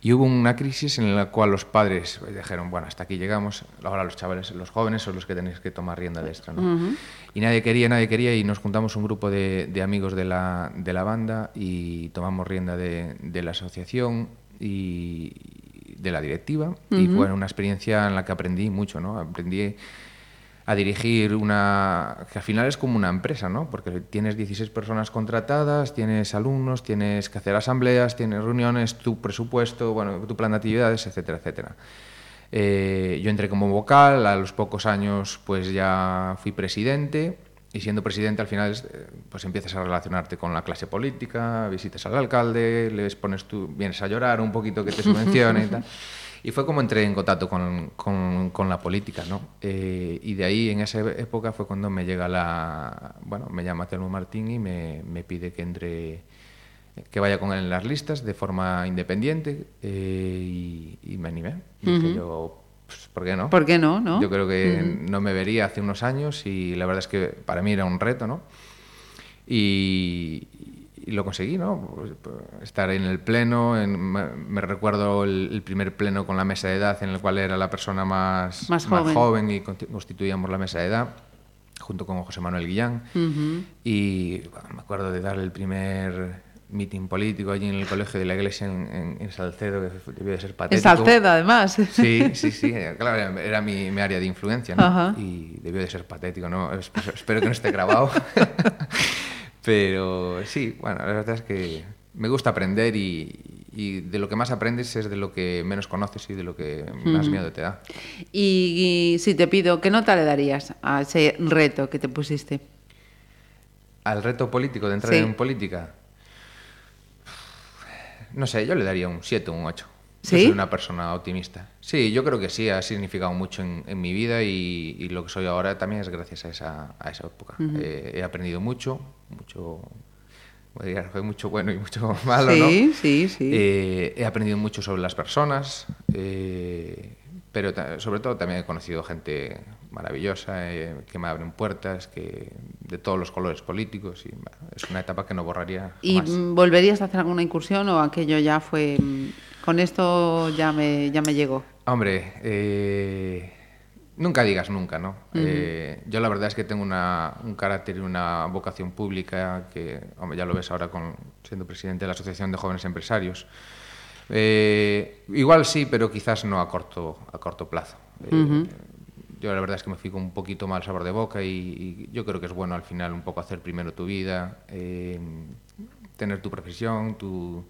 Y hubo una crisis en la cual los padres dijeron, bueno, hasta aquí llegamos, ahora los chavales, los jóvenes son los que tenéis que tomar rienda de esto. ¿no? Y nadie quería, nadie quería, y nos juntamos un grupo de, de amigos de la, de la banda y tomamos rienda de, de la asociación y de la directiva. Y fue una experiencia en la que aprendí mucho, ¿no? Aprendí a dirigir una que al final es como una empresa, ¿no? Porque tienes 16 personas contratadas, tienes alumnos, tienes que hacer asambleas, tienes reuniones, tu presupuesto, bueno, tu plan de actividades, etcétera, etcétera. Eh, yo entré como vocal, a los pocos años pues ya fui presidente y siendo presidente al final eh, pues empiezas a relacionarte con la clase política, visitas al alcalde, les pones tú, vienes a llorar un poquito que te subvencione y tal. Y fue como entré en contacto con, con- con la política, ¿no? Eh, y de ahí, en esa época, fue cuando me llega la... Bueno, me llama Telmo Martín y me, me pide que entre... que vaya con él en las listas de forma independiente eh, y, y me animé. Dije yo, pues, ¿por qué no? ¿Por qué no? no? Yo creo que no me vería hace unos años y la verdad es que para mí era un reto, ¿no? Y, y lo conseguí, ¿no? Estar en el pleno, en- me, recuerdo el, el primer pleno con la mesa de edad en el cual era la persona más, Más joven. y conti- constituíamos la mesa de edad junto con José Manuel Guillán Ujú. y bueno, me acuerdo de darle el primer meeting político allí en el colegio de la iglesia en, en- en Salcedo, que debió de ser En patético. Salcedo, además. Sí, sí, sí, claro, era, era mi, mi área de influencia, ¿no? Ajá. Y debió de ser patético, ¿no? Espero, espero que no esté grabado. Pero sí, bueno, la verdad es que me gusta aprender y, y de lo que más aprendes es de lo que menos conoces y de lo que más miedo te da. Y, y si te pido, ¿qué nota le darías a ese reto que te pusiste? Al reto político de entrar Sí. en política, no sé, yo le daría un 7 o un 8. ¿Sí? Yo soy una persona optimista. Sí, yo creo que sí, ha significado mucho en, en mi vida y, y lo que soy ahora también es gracias a esa, a esa época. Eh, he aprendido mucho, mucho, fue mucho bueno y mucho malo, ¿no? sí, sí. Eh, he aprendido mucho sobre las personas, eh, pero sobre todo también he conocido gente maravillosa eh, que me abren puertas, que de todos los colores políticos y bueno, es una etapa que no borraría ¿Y jamás. mm, volverías a hacer alguna incursión o aquello ya fue... mm, Con esto ya me, ya me llegó? Hombre, eh, nunca digas nunca, ¿no? Eh, yo la verdad es que tengo una- un carácter y una vocación pública que, hombre, ya lo ves ahora con, siendo presidente de la Asociación de Jóvenes Empresarios. Eh, igual sí, pero quizás no a corto, a corto plazo. Eh. Yo la verdad es que me fui con un poquito mal sabor de boca y, y yo creo que es bueno al final un poco hacer primero tu vida, eh, tener tu profesión, tu,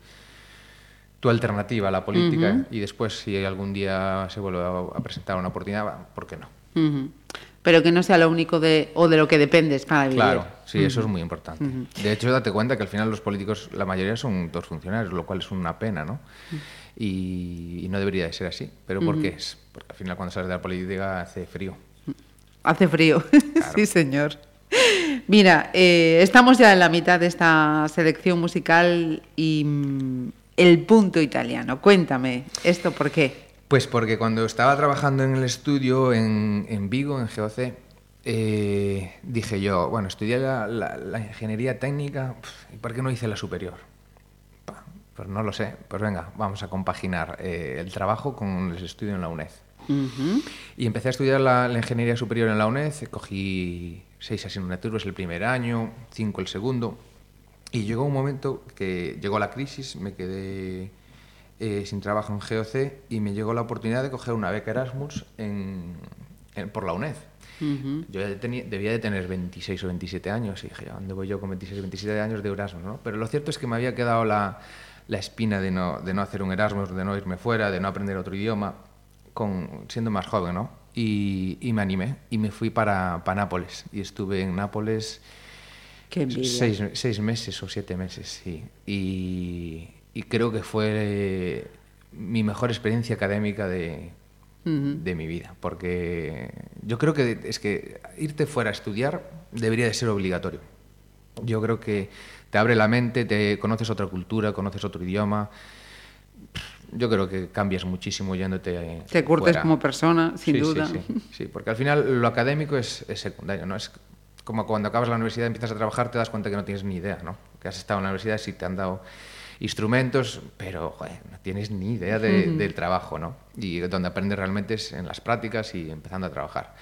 tu alternativa a la política y después si algún día se vuelve a, a presentar una oportunidad, ¿por qué no? Pero que no sea lo único de, o de lo que dependes para vivir. Claro, sí, eso es muy importante. De hecho, date cuenta que al final los políticos, la mayoría son dos funcionarios, lo cual es una pena, ¿no? Y, y no debería de ser así. ¿Pero por qué es? Porque al final cuando sales de la política hace frío. Hace frío, sí señor. Mira, eh, estamos ya en la mitad de esta selección musical y mm, el punto italiano. Cuéntame, ¿esto por qué? Pues porque cuando estaba trabajando en el estudio en, en Vigo, en GOC, eh, dije yo, bueno, estudié la, la- la ingeniería técnica, ¿y por qué no hice la superior? Pues no lo sé, pues venga, vamos a compaginar eh, el trabajo con el estudio en la UNED. Y empecé a estudiar la, la ingeniería superior en la UNED, cogí seis asignaturas el primer año, cinco el segundo, y llegó un momento que llegó la crisis, me quedé eh, sin trabajo en GOC y me llegó la oportunidad de coger una beca Erasmus en, en- por la UNED. Yo ya tenía- debía de tener 26 o 27 años y dije, ¿a ¿dónde voy yo con 26 o 27 años de Erasmus? ¿no? Pero lo cierto es que me había quedado la, la espina de no, de no hacer un Erasmus, de no irme fuera, de no aprender otro idioma, con, siendo más joven, ¿no? Y, y me animé y me fui para, para Nápoles y estuve en Nápoles seis, seis meses o siete meses, sí. Y, y creo que fue eh, mi mejor experiencia académica de, de mi vida, porque yo creo que es que irte fuera a estudiar debería de ser obligatorio. Yo creo que te abre la mente, te conoces otra cultura, conoces otro idioma. Yo creo que cambias muchísimo yéndote. Te curtes fuera. como persona, sin Sí, sí, duda. Sí, sí, porque al final lo académico es, es secundario, ¿no? Es como cuando acabas la universidad y empiezas a trabajar, te das cuenta que no tienes ni idea, ¿no? Que has estado en la universidad, sí te han dado instrumentos, pero joder, no tienes ni idea de- del trabajo, ¿no? Y donde aprendes realmente es en las prácticas y empezando a trabajar.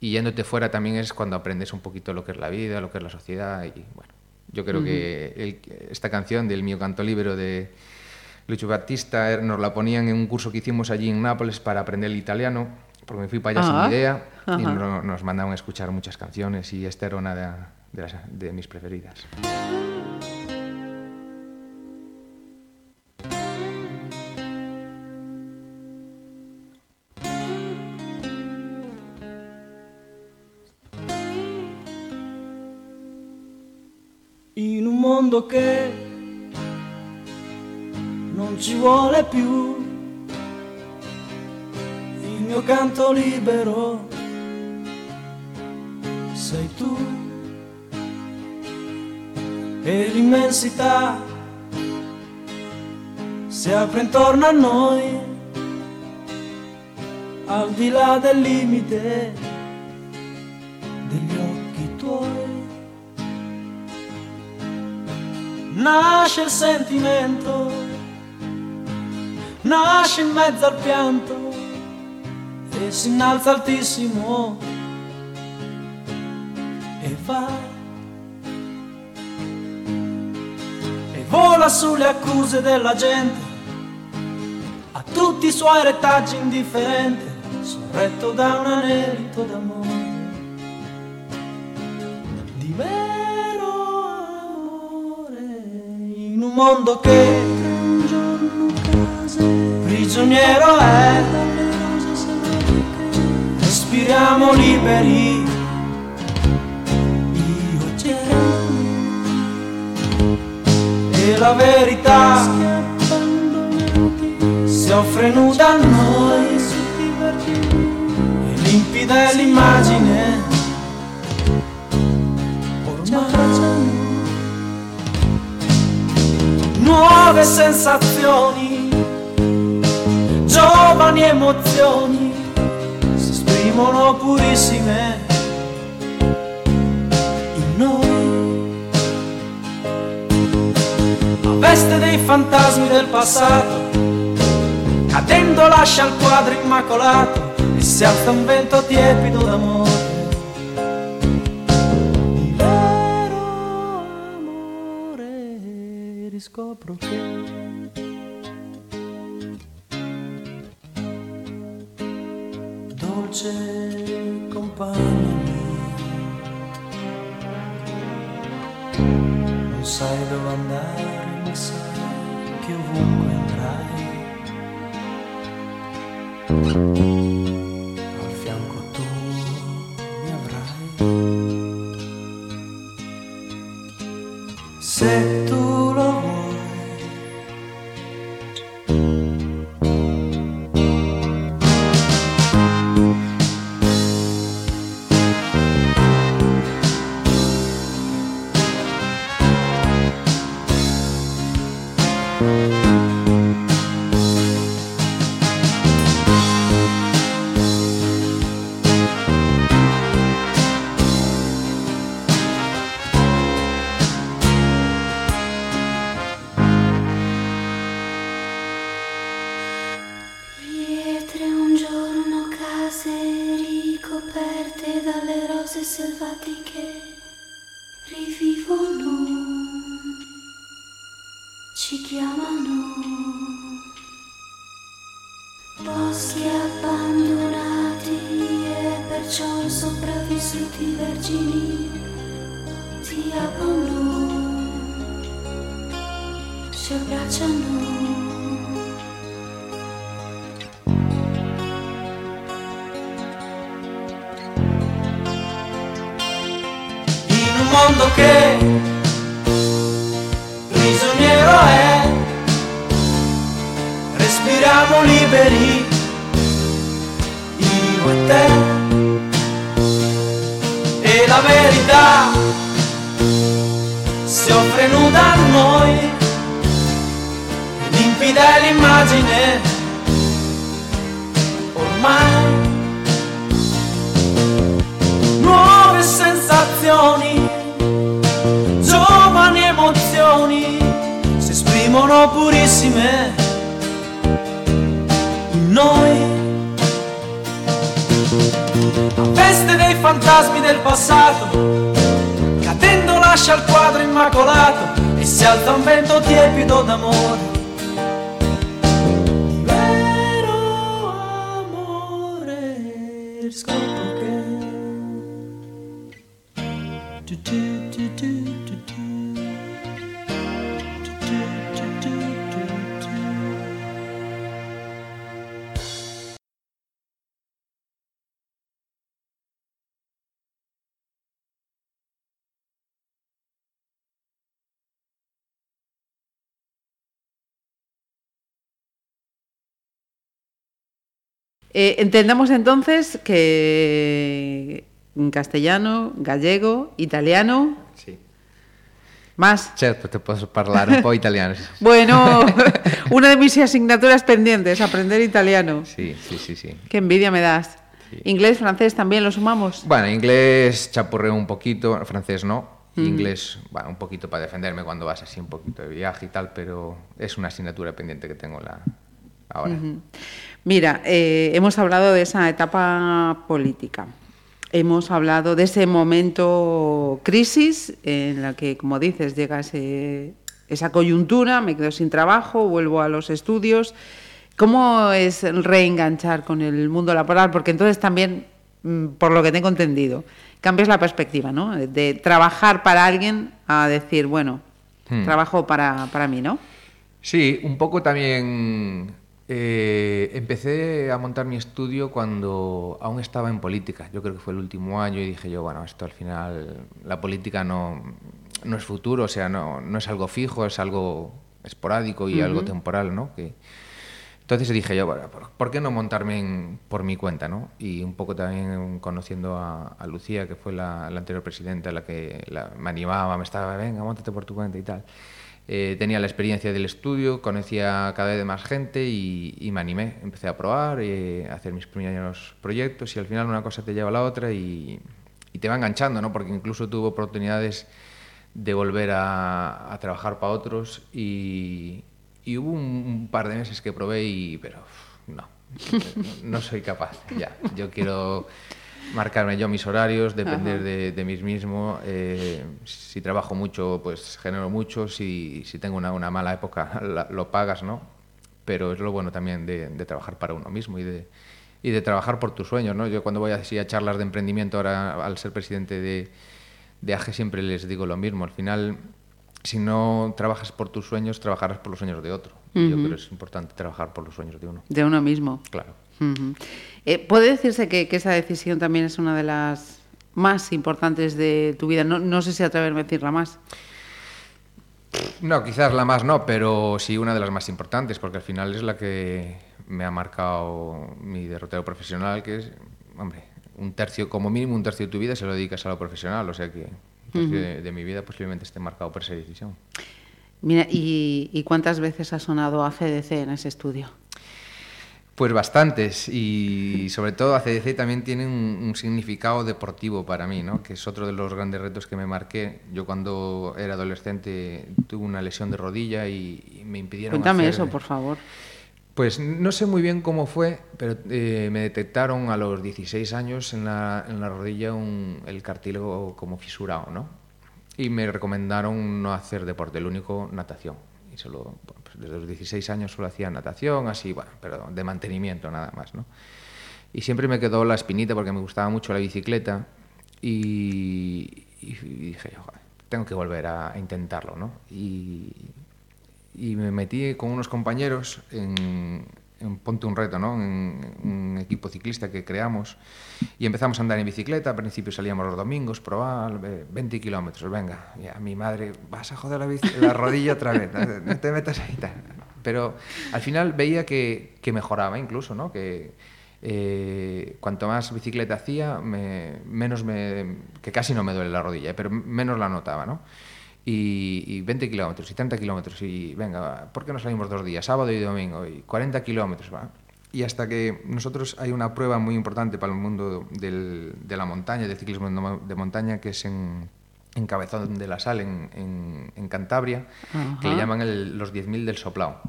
Y yéndote fuera también es cuando aprendes un poquito lo que es la vida, lo que es la sociedad y bueno, yo creo que el- esta canción del mío canto libero de Lucho Battista eh, nos la ponían en un curso que hicimos allí en Nápoles para aprender el italiano, porque me fui para allá Ah, sin idea y no- nos mandaban a escuchar muchas canciones y esta era una de, de las- de mis preferidas. Mondo che non ci vuole più. Il mio canto libero sei tu. E l'immensità si apre intorno a noi al di là del limite nasce il sentimento, nasce in mezzo al pianto e si innalza altissimo e va. E vola sulle accuse della gente a tutti i suoi retaggi indifferente sorretto da un anelito d'amore mondo che un giorno prigioniero è. Respiriamo liberi. E te e la verità si offre nuda a noi. E limpida è l'immagine nuove sensazioni, giovani emozioni si esprimono purissime in noi. A veste dei fantasmi del passato, cadendo lascia il quadro immacolato e si alza un vento tiepido d'amore. Riscopro che dolce compagno mio. Non sai dove andare, ma sai che ovunque andrai. Eh, entendemos entonces que en castellano, gallego, italiano, Sí. más. Certo, te posso parlare un po' italiano. Bueno, una de mis asignaturas pendientes, aprender italiano. Sí, sí, sí, sí. Qué envidia me das. Inglés, francés también lo sumamos. Bueno, inglés chapurreo un poquito, francés no. Inglés, bueno, un poquito para defenderme cuando vas así un poquito de viaje y tal, pero es una asignatura pendiente que tengo la, ahora. Mira, eh, hemos hablado de esa etapa política. Hemos hablado de ese momento crisis en la que, como dices, llega ese- esa coyuntura, me quedo sin trabajo, vuelvo a los estudios. ¿Cómo es reenganchar con el mundo laboral? Porque entonces también, mm, por lo que tengo entendido, cambias la perspectiva, ¿no? De trabajar para alguien a decir, bueno, Hmm. trabajo para, para mí, ¿no? Sí, un poco también eh, empecé a montar mi estudio cuando aún estaba en política. Yo creo que fue el último año y dije yo, bueno, esto al final, la política no, no es futuro, o sea, no, no es algo fijo, es algo esporádico y algo temporal, ¿no? Que, entonces dije yo, bueno, ¿por- ¿por qué no montarme en- por mi cuenta, no? Y un poco también conociendo a, a Lucía, que fue la, la anterior presidenta, la que la- me animaba, me estaba, venga, montate por tu cuenta y tal. Eh, tenía la experiencia del estudio, conocía cada vez más gente y, me animé. Empecé a probar, eh, a hacer mis primeros proyectos y al final una cosa te lleva a la otra y, te va enganchando, ¿no? Porque incluso tuve oportunidades de volver a, trabajar para otros y, hubo un, un par de meses que probé y pero no, no soy capaz ya. Yo quiero marcarme yo mis horarios, depender de, de mí mismo. eh, si trabajo mucho, pues genero mucho. Si, si tengo una, una mala época, la- lo pagas, ¿no? Pero es lo bueno también de, de trabajar para uno mismo y de, y de trabajar por tus sueños, ¿no? Yo cuando voy así a charlas de emprendimiento ahora al ser presidente de, de AGE siempre les digo lo mismo. Al final, si no trabajas por tus sueños, trabajarás por los sueños de otro. Yo creo que es importante trabajar por los sueños de uno. De uno mismo. Claro. Eh, ¿Puede decirse que, que esa decisión también es una de las más importantes de tu vida? No, no sé si atreverme a decirla más. No, quizás la más no, pero sí una de las más importantes, porque al final es la que me ha marcado mi derrotero profesional, que es, hombre, un tercio, como mínimo un tercio de tu vida se lo dedicas a lo profesional, o sea que un tercio de mi vida posiblemente esté marcado por esa decisión. Mira, ¿y, y cuántas veces ha sonado ACDC en ese estudio? Pues bastantes y sobre todo ACDC también tiene un, un significado deportivo para mí, ¿no? que es otro de los grandes retos que me marqué. Yo cuando era adolescente tuve una lesión de rodilla y, y me impidieron Cuéntame hacer- eso, por favor. Pues no sé muy bien cómo fue, pero eh, me detectaron a los 16 años en la, en la rodilla un- el cartílago como fisurado, ¿no? Y me recomendaron no hacer deporte, el único natación. Y solo, pues, desde los 16 años solo hacía natación, así, bueno, pero de mantenimiento nada más, ¿no? Y siempre me quedó la espinita porque me gustaba mucho la bicicleta y, dije, "Joder, tengo que volver a, intentarlo, ¿no? Y me metí con unos compañeros en, Ponte un Reto, ¿no? Un equipo ciclista que creamos y empezamos a andar en bicicleta. Al principio salíamos los domingos, probar eh, 20 kilómetros, venga. Y a mi madre, vas a joder la, la rodilla otra vez, no, te metas ahí. tal". Pero al final veía que, que mejoraba incluso, ¿no? Que eh, cuanto más bicicleta hacía, me- menos me, que casi no me duele la rodilla, pero menos la notaba, ¿no? Y, y 20 kilómetros y 30 kilómetros y venga, ¿por qué no salimos dos días, sábado y domingo? Y 40 kilómetros, va. Y hasta que nosotros hay una prueba muy importante para el mundo del- de la montaña, del ciclismo de mo- de montaña, que es en, en Cabezón de la Sal, en, en- en Cantabria, que le llaman el- los 10.000 del Soplao.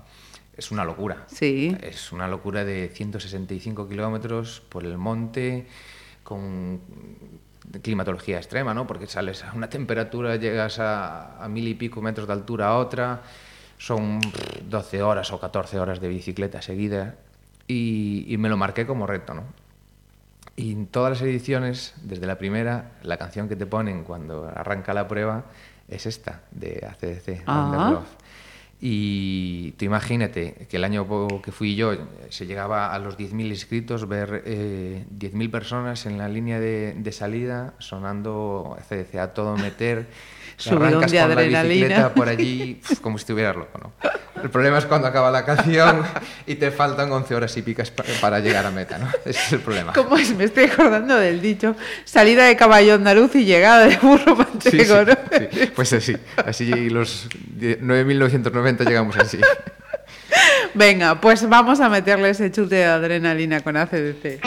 Es una locura. Sí. Es una locura de 165 kilómetros por el monte, con climatología extrema, ¿no? Porque sales a una temperatura, llegas a, a mil y pico metros de altura a otra, son pff, 12 horas o 14 horas de bicicleta seguida y, y me lo marqué como reto, ¿no? Y en todas las ediciones, desde la primera, la canción que te ponen cuando arranca la prueba es esta, de ACDC, Ah. Y tú imagínate que el año que fui yo se llegaba a los 10.000 inscritos, ver eh, 10.000 personas en la línea de, de salida sonando ACDC a todo meter. Arrancas de con la adrenalina. bicicleta por allí pf, como si estuvieras loco, ¿no? El problema es cuando acaba la canción y te faltan 11 horas y picas pa- para llegar a meta, ¿no? Ese es el problema. ¿Cómo es? Me estoy acordando del dicho, salida de caballo andaluz y llegada de burro Sí, manchego, sí, ¿no? sí. Pues así, así los 10 9.990 llegamos así. Venga, pues vamos a meterle ese chute de adrenalina con ACDC.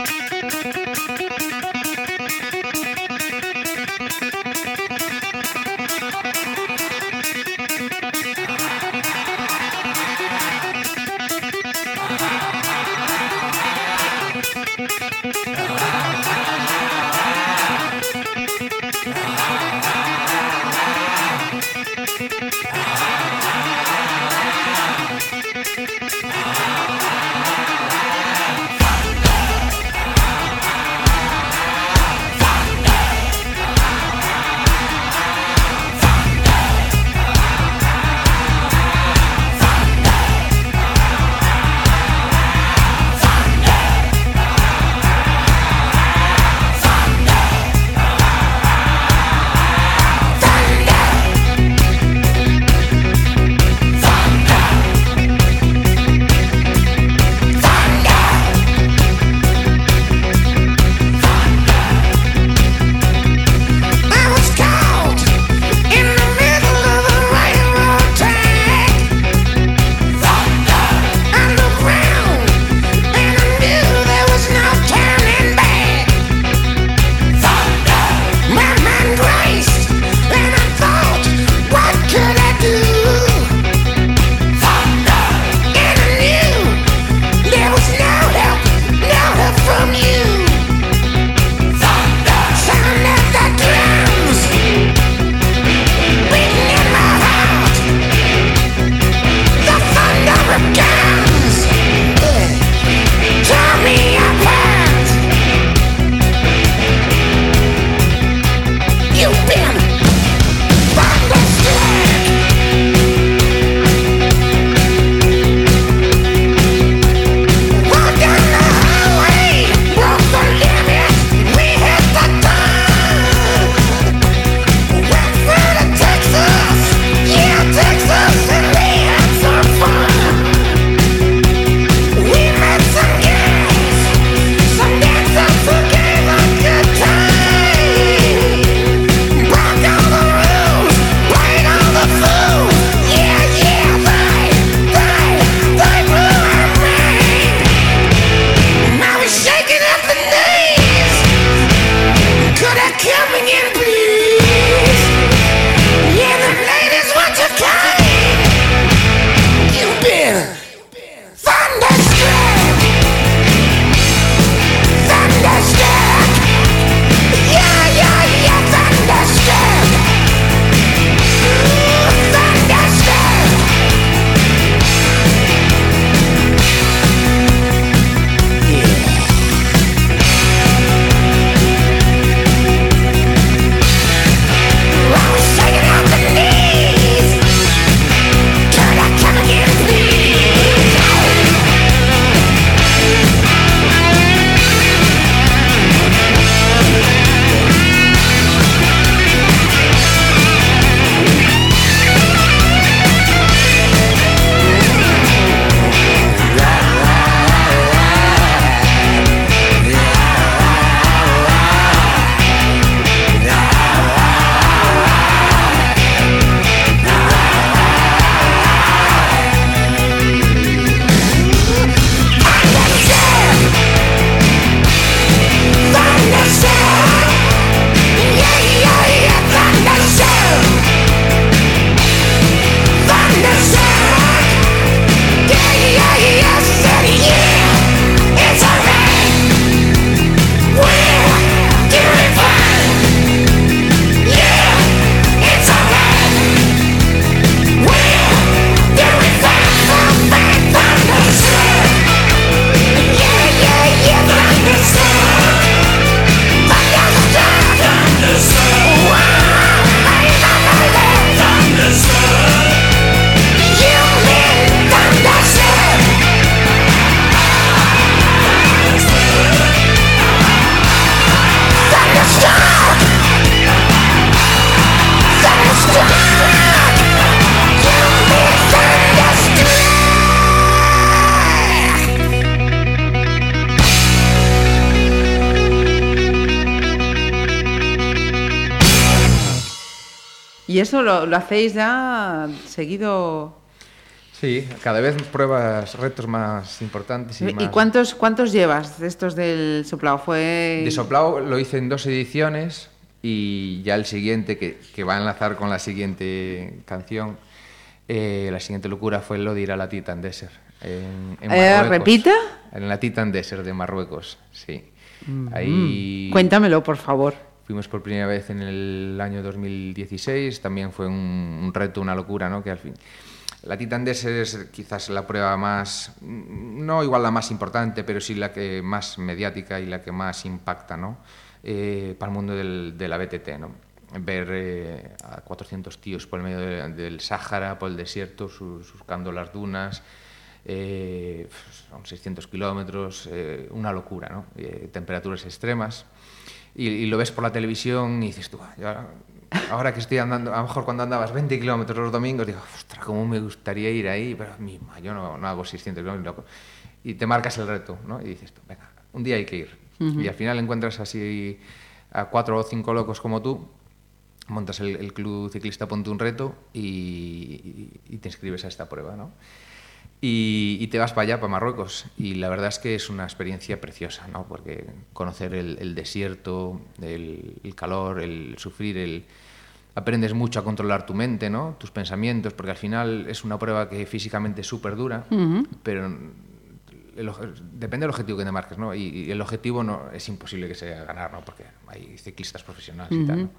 Hacéis ya seguido? Sí, cada vez pruebas retos más importantes y, ¿Y más... cuántos, cuántos llevas de estos del soplado? Fue... De soplado lo hice en dos ediciones y ya el siguiente, que, que va a enlazar con la siguiente canción, eh, la siguiente locura fue lo de ir a la Titan Desert. En, en Eh. ¿repita? En la Titan Desert de Marruecos, sí. Mm. Ahí Cuéntamelo, por favor. Fuimos por primera vez en el año 2016, también fue un, reto, una locura, ¿no? Que al fin... La Titan es quizás la prueba más, no igual la más importante, pero sí la que más mediática y la que más impacta, ¿no? Eh, para el mundo del, de la BTT, ¿no? Ver eh, a 400 tíos por el medio de- del Sáhara, por el desierto, su- surcando las dunas, eh, son 600 kilómetros, eh, una locura, ¿no? Eh, temperaturas extremas. Y, y lo ves por la televisión y dices tú, "Ah, ahora, ahora que estoy andando, a lo mejor cuando andabas 20 kilómetros los domingos, digo, ostras, cómo me gustaría ir ahí, pero misma, yo no, no hago 600 kilómetros. loco". Y te marcas el reto, ¿no? Y dices, tú, venga, un día hay que ir. Ujú. Y al final encuentras así a cuatro o cinco locos como tú, montas el, el club ciclista Ponte un Reto y, y- y te inscribes a esta prueba, ¿no? Y, y te vas para allá, para Marruecos. Y la verdad es que es una experiencia preciosa, ¿no? Porque conocer el, el desierto, el, el calor, el sufrir, el... aprendes mucho a controlar tu mente, ¿no? Tus pensamientos, porque al final es una prueba que físicamente es súper dura, Ujú. pero el depende del objetivo que te marques, ¿no? Y, y el objetivo no es imposible que sea ganar, ¿no? Porque hay ciclistas profesionales y tal, ¿no?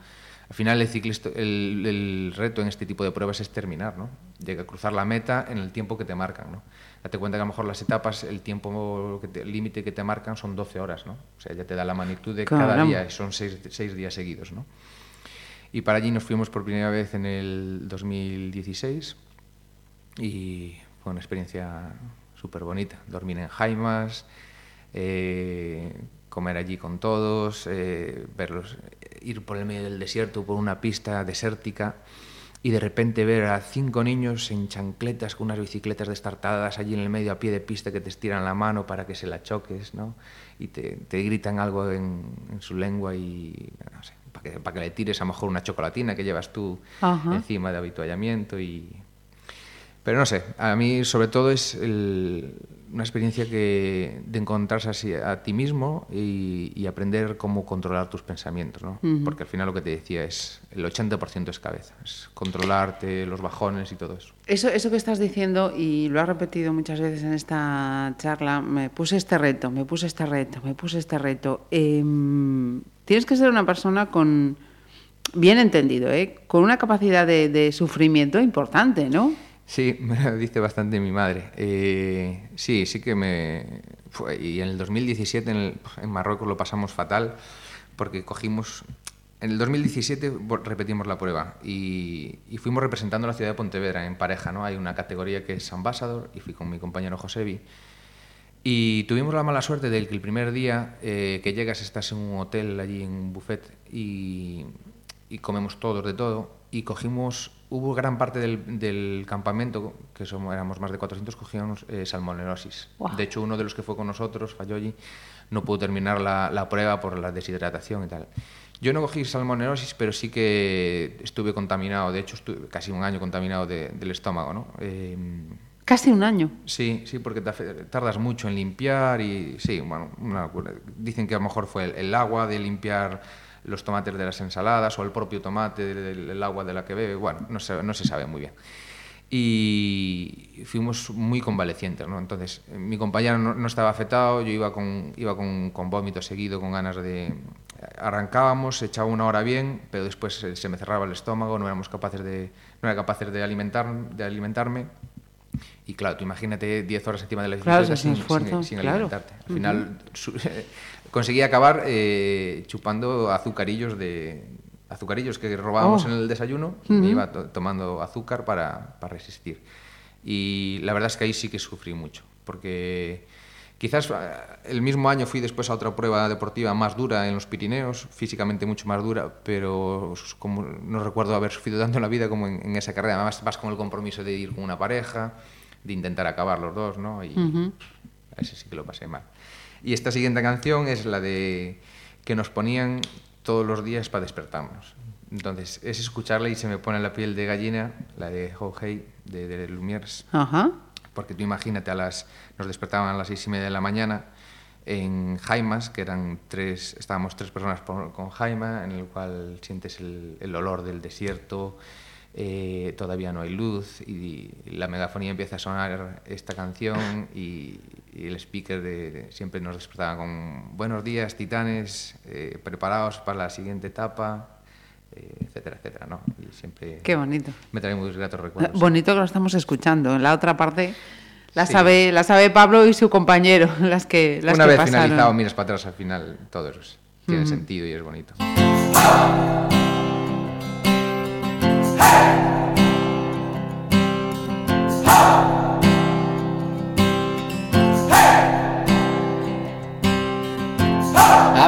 Al final el, ciclista, el, el reto en este tipo de pruebas es terminar, ¿no? Llega a cruzar la meta en el tiempo que te marcan, ¿no? Date cuenta que a lo mejor las etapas, el tiempo el límite que te marcan son 12 horas, ¿no? O sea, ya te da la magnitud de cada día, y son seis, seis días seguidos, ¿no? Y para allí nos fuimos por primera vez en el 2016 y fue una experiencia súper bonita. Dormir en jaimas, eh, comer allí con todos, eh, verlos, ir por el medio del desierto, por una pista desértica y de repente ver a cinco niños en chancletas con unas bicicletas destartadas allí en el medio a pie de pista que te estiran la mano para que se la choques, ¿no? Y te, te gritan algo en, en su lengua y no sé, para que, para que le tires a lo mejor una chocolatina que llevas tú Ajá. encima de habituallamiento y pero no sé, a mí sobre todo es el- una experiencia que de encontrarse así a ti mismo y, y aprender cómo controlar tus pensamientos, ¿no? Porque al final lo que te decía es el 80% es cabeza, es controlarte, los bajones y todo eso. Eso, eso que estás diciendo, y lo has repetido muchas veces en esta charla, me puse este reto, me puse este reto, me puse este reto. Em, tienes que ser una persona con, bien entendido, ¿eh? con una capacidad de, de sufrimiento importante, ¿no? Sí, me lo dice bastante mi madre. Eh, sí, sí que me... y en el 2017 en, Marruecos lo pasamos fatal porque cogimos... En el 2017 vo- repetimos la prueba y, fuimos representando la ciudad de Pontevedra en pareja, ¿no? Hay una categoría que es Ambassador y fui con mi compañero Josebi. Y tuvimos la mala suerte de que el primer día eh, que llegas estás en un hotel allí en un buffet y, y comemos todos de todo y cogimos, hubo gran parte del, del campamento, que somos, éramos más de 400, cogíamos eh, salmonelosis. Guau. De hecho, uno de los que fue con nosotros, Fayoyi, no pudo terminar la, la prueba por la deshidratación y tal. Yo no cogí salmonelosis, pero sí que estuve contaminado, de hecho estuve casi un año contaminado de- del estómago, ¿no? Eh, Casi un año. Sí, sí, porque tardas mucho en limpiar y sí, bueno, una locura. Dicen que a lo mejor fue el, el agua de limpiar los tomates de las ensaladas o el propio tomate del el agua de la que bebe, bueno, no se, no se sabe muy bien. Y fuimos muy convalecientes, ¿no? Entonces, eh, mi compañero no, no estaba afectado, yo iba con, iba con, con vómito seguido, con ganas de... Arrancábamos, echaba una hora bien, pero después se, se me cerraba el estómago, no éramos capaces de, no era capaces de, alimentar, de alimentarme. Y claro, tú imagínate 10 horas encima de la Claro, bicicleta un sin, esfuerzo, sin- sin claro. alimentarte. Al final su- conseguí acabar eh, chupando azucarillos de azucarillos que robábamos Oh. en el desayuno. Ujú. Me iba to- tomando azúcar para, para resistir. Y la verdad es que ahí sí que sufrí mucho, porque quizás eh, el mismo año fui después a otra prueba deportiva más dura en los Pirineos, físicamente mucho más dura, pero como no recuerdo haber sufrido tanto en la vida como en, en esa carrera. Además vas con el compromiso de ir con una pareja, de intentar acabar los dos, ¿no? Y Ujú. ese sí que lo pasé mal. Y esta siguiente canción es la de que nos ponían todos los días para despertarnos. Entonces, es escucharla y se me pone la piel de gallina, la de Ho Hey, de, de Lumières. Ajá. Porque tú imagínate, a las, nos despertaban a las seis y media de la mañana en Jaimas, que eran tres, estábamos tres personas por- con Jaima, en el cual sientes el, el olor del desierto, eh, todavía no hay luz y, la megafonía empieza a sonar esta canción y, y el speaker de, de- siempre nos despertaba con buenos días titanes, eh, preparados para la siguiente etapa, eh, etcétera, etcétera, ¿no? Y siempre Qué bonito. me trae muy gratos recuerdos. Bonito que lo estamos escuchando. En la otra parte la Sí. sabe, la sabe Pablo y su compañero, las que, las Una que vez pasaron. finalizado, miras para atrás al final, todo es- tiene Ujú. sentido y es bonito.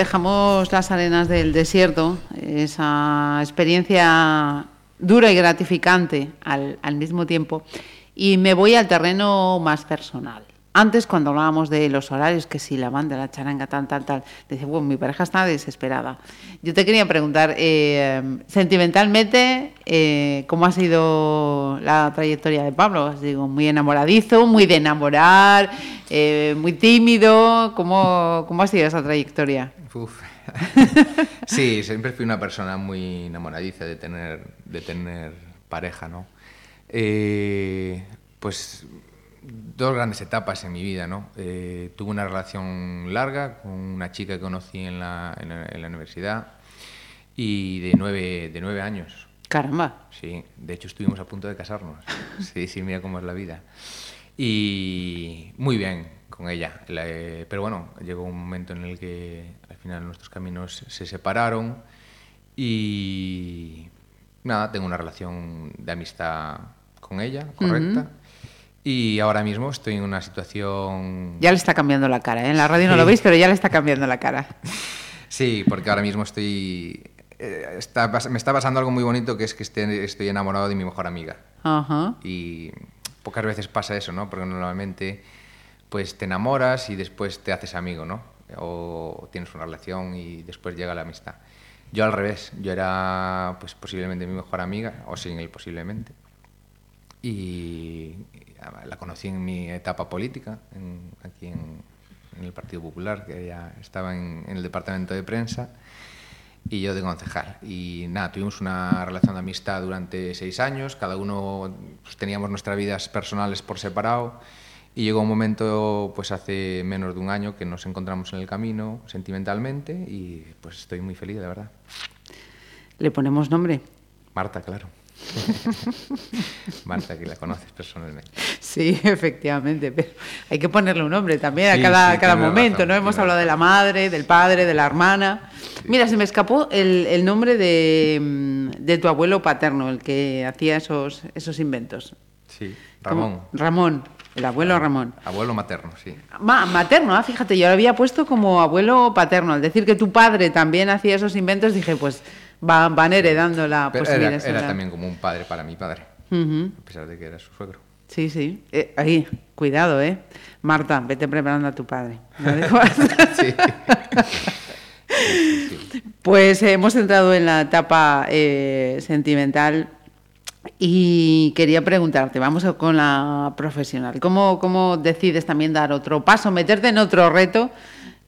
Dejamos las arenas del desierto, esa experiencia dura y gratificante al, al mismo tiempo, y me voy al terreno más personal. Antes, cuando hablábamos de los horarios, que si la banda, la charanga, tal, tal, tal, decía, bueno, mi pareja está desesperada. Yo te quería preguntar, eh, sentimentalmente, eh, ¿cómo ha sido la trayectoria de Pablo? Digo, muy enamoradizo, muy de enamorar, eh, muy tímido. ¿Cómo, ¿Cómo ha sido esa trayectoria? Sí, siempre fui una persona muy enamoradiza de tener, de tener pareja, ¿no? Pues dos grandes etapas en mi vida, ¿no? Eh, tuve una relación larga con una chica que conocí en la, en la- en la universidad y de nueve, de nueve años. Caramba. Sí, de hecho estuvimos a punto de casarnos. Sí, sí, mira cómo es la vida. Y muy bien con ella. La- eh, pero bueno, llegó un momento en el que al final nuestros caminos se separaron y nada, tengo una relación de amistad con ella, correcta. Y ahora mismo estoy en una situación... Ya le está cambiando la cara, ¿eh? En la radio no lo veis, pero ya le está cambiando la cara. Sí, porque ahora mismo estoy... eh, está me está pasando algo muy bonito que es que estoy enamorado de mi mejor amiga. Ajá. Y pocas veces pasa eso, ¿no? Porque normalmente pues te enamoras y después te haces amigo, ¿no? O tienes una relación y después llega la amistad. Yo al revés, yo era pues posiblemente mi mejor amiga, o sin él posiblemente. Y la conocí en mi etapa política, en- aquí en, en el Partido Popular, que ya estaba en, en el departamento de prensa, y yo de concejal. Y nada, tuvimos una relación de amistad durante seis años, cada uno pues, teníamos nuestras vidas personales por separado. Y llegó un momento, pues hace menos de un año, que nos encontramos en el camino sentimentalmente y pues estoy muy feliz, de verdad. ¿Le ponemos nombre? Marta, claro. Marta, que la conoces personalmente. Sí, efectivamente, pero hay que ponerle un nombre también Sí, a cada, sí, cada momento, razón, ¿no? Hemos hablado de la madre, del padre, de la hermana. Mira, se me escapó el, el nombre de, de tu abuelo paterno, el que hacía esos, esos inventos. Sí. Ramón. Ramón, el abuelo Ramón. Abuelo materno, sí. Ma- materno, ah, fíjate, yo lo había puesto como abuelo paterno. Al decir que tu padre también hacía esos inventos, dije, pues va- van heredando la Pero posibilidad. era, también como un padre para mi padre, a pesar de que era su suegro. Sí, sí. Eh, ahí, cuidado, ¿eh? Marta, vete preparando a tu padre. Sí. Pues eh, hemos entrado en la etapa eh, sentimental y quería preguntarte, vamos con la profesional, ¿cómo, ¿cómo decides también dar otro paso, meterte en otro reto,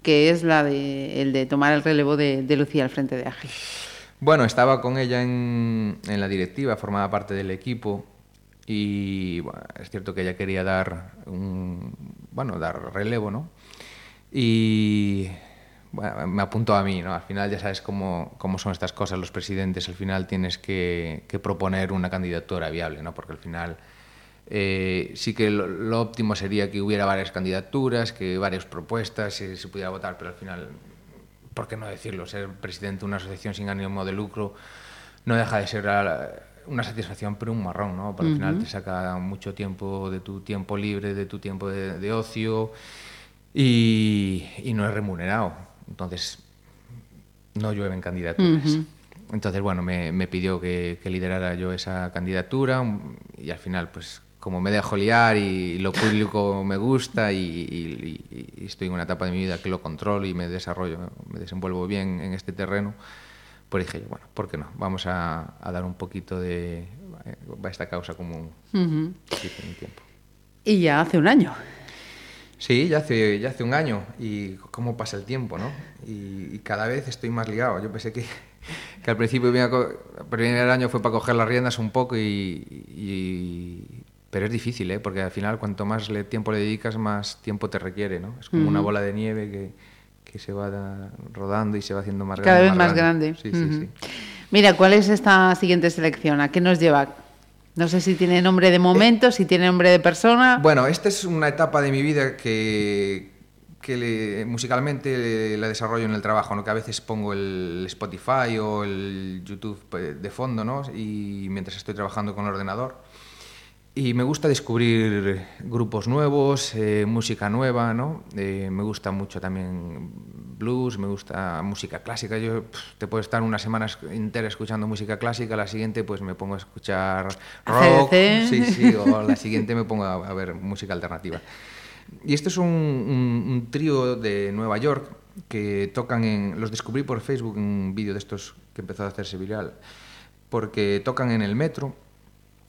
que es la de, el de tomar el relevo de, de Lucía al frente de AGI? Bueno, estaba con ella en, en la directiva, formaba parte del equipo y bueno, es cierto que ella quería dar un, bueno, dar relevo, ¿no? Y bueno, me apuntó a mí, ¿no? Al final ya sabes cómo, cómo son estas cosas, los presidentes, al final tienes que, proponer una candidatura viable, ¿no? Porque al final eh, sí que lo, óptimo sería que hubiera varias candidaturas, que varias propuestas, y se pudiera votar, pero al final ¿por qué no decirlo? Ser presidente de una asociación sin ánimo de lucro no deja de ser una satisfacción, pero un marrón, ¿no? Porque al final te saca mucho tiempo de tu tiempo libre, de tu tiempo de, de ocio y, y no es remunerado. Entonces, no llueven candidaturas. Entonces, bueno, me, me pidió que, que liderara yo esa candidatura um, y al final, pues como me dejo liar y lo público me gusta y, y- y- y estoy en una etapa de mi vida que lo controlo y me desarrollo, me desenvuelvo bien en este terreno, pues dije, bueno, ¿por qué no? Vamos a, a dar un poquito de a esta causa Ujú. poquito de tiempo. Y ya hace un año. Sí, ya hace, ya hace un año y cómo pasa el tiempo, ¿no? Y, y cada vez estoy más ligado. Yo pensé que, que al principio el primer año fue para coger las riendas un poco y, y- pero es difícil, ¿eh? Porque al final cuanto más le- tiempo le dedicas, más tiempo te requiere, ¿no? Es como una Ujú. bola de nieve que, que se va da- rodando y se va haciendo más Cada grande. vez más grande. Sí, sí, Ujú. sí. Mira, ¿cuál es esta siguiente selección? ¿A qué nos lleva? No sé si tiene nombre de momento, si tiene nombre de persona. Bueno, esta es una etapa de mi vida que, que le- musicalmente le- la desarrollo en el trabajo, ¿no? que a veces pongo el Spotify o el YouTube pues, de fondo ¿no? y mientras estoy trabajando con el ordenador. Y me gusta descubrir grupos nuevos, eh, música nueva, ¿no? Eh, me gusta mucho también blues, me gusta música clásica. Yo pff, te puedo estar una semana es- entera escuchando música clásica, la siguiente pues me pongo a escuchar rock, ACDC. sí, sí, o la siguiente me pongo a, a ver música alternativa. Y este es un, un- un trío de Nueva York que tocan en... Los descubrí por Facebook en un vídeo de estos que empezó a hacerse viral, porque tocan en el metro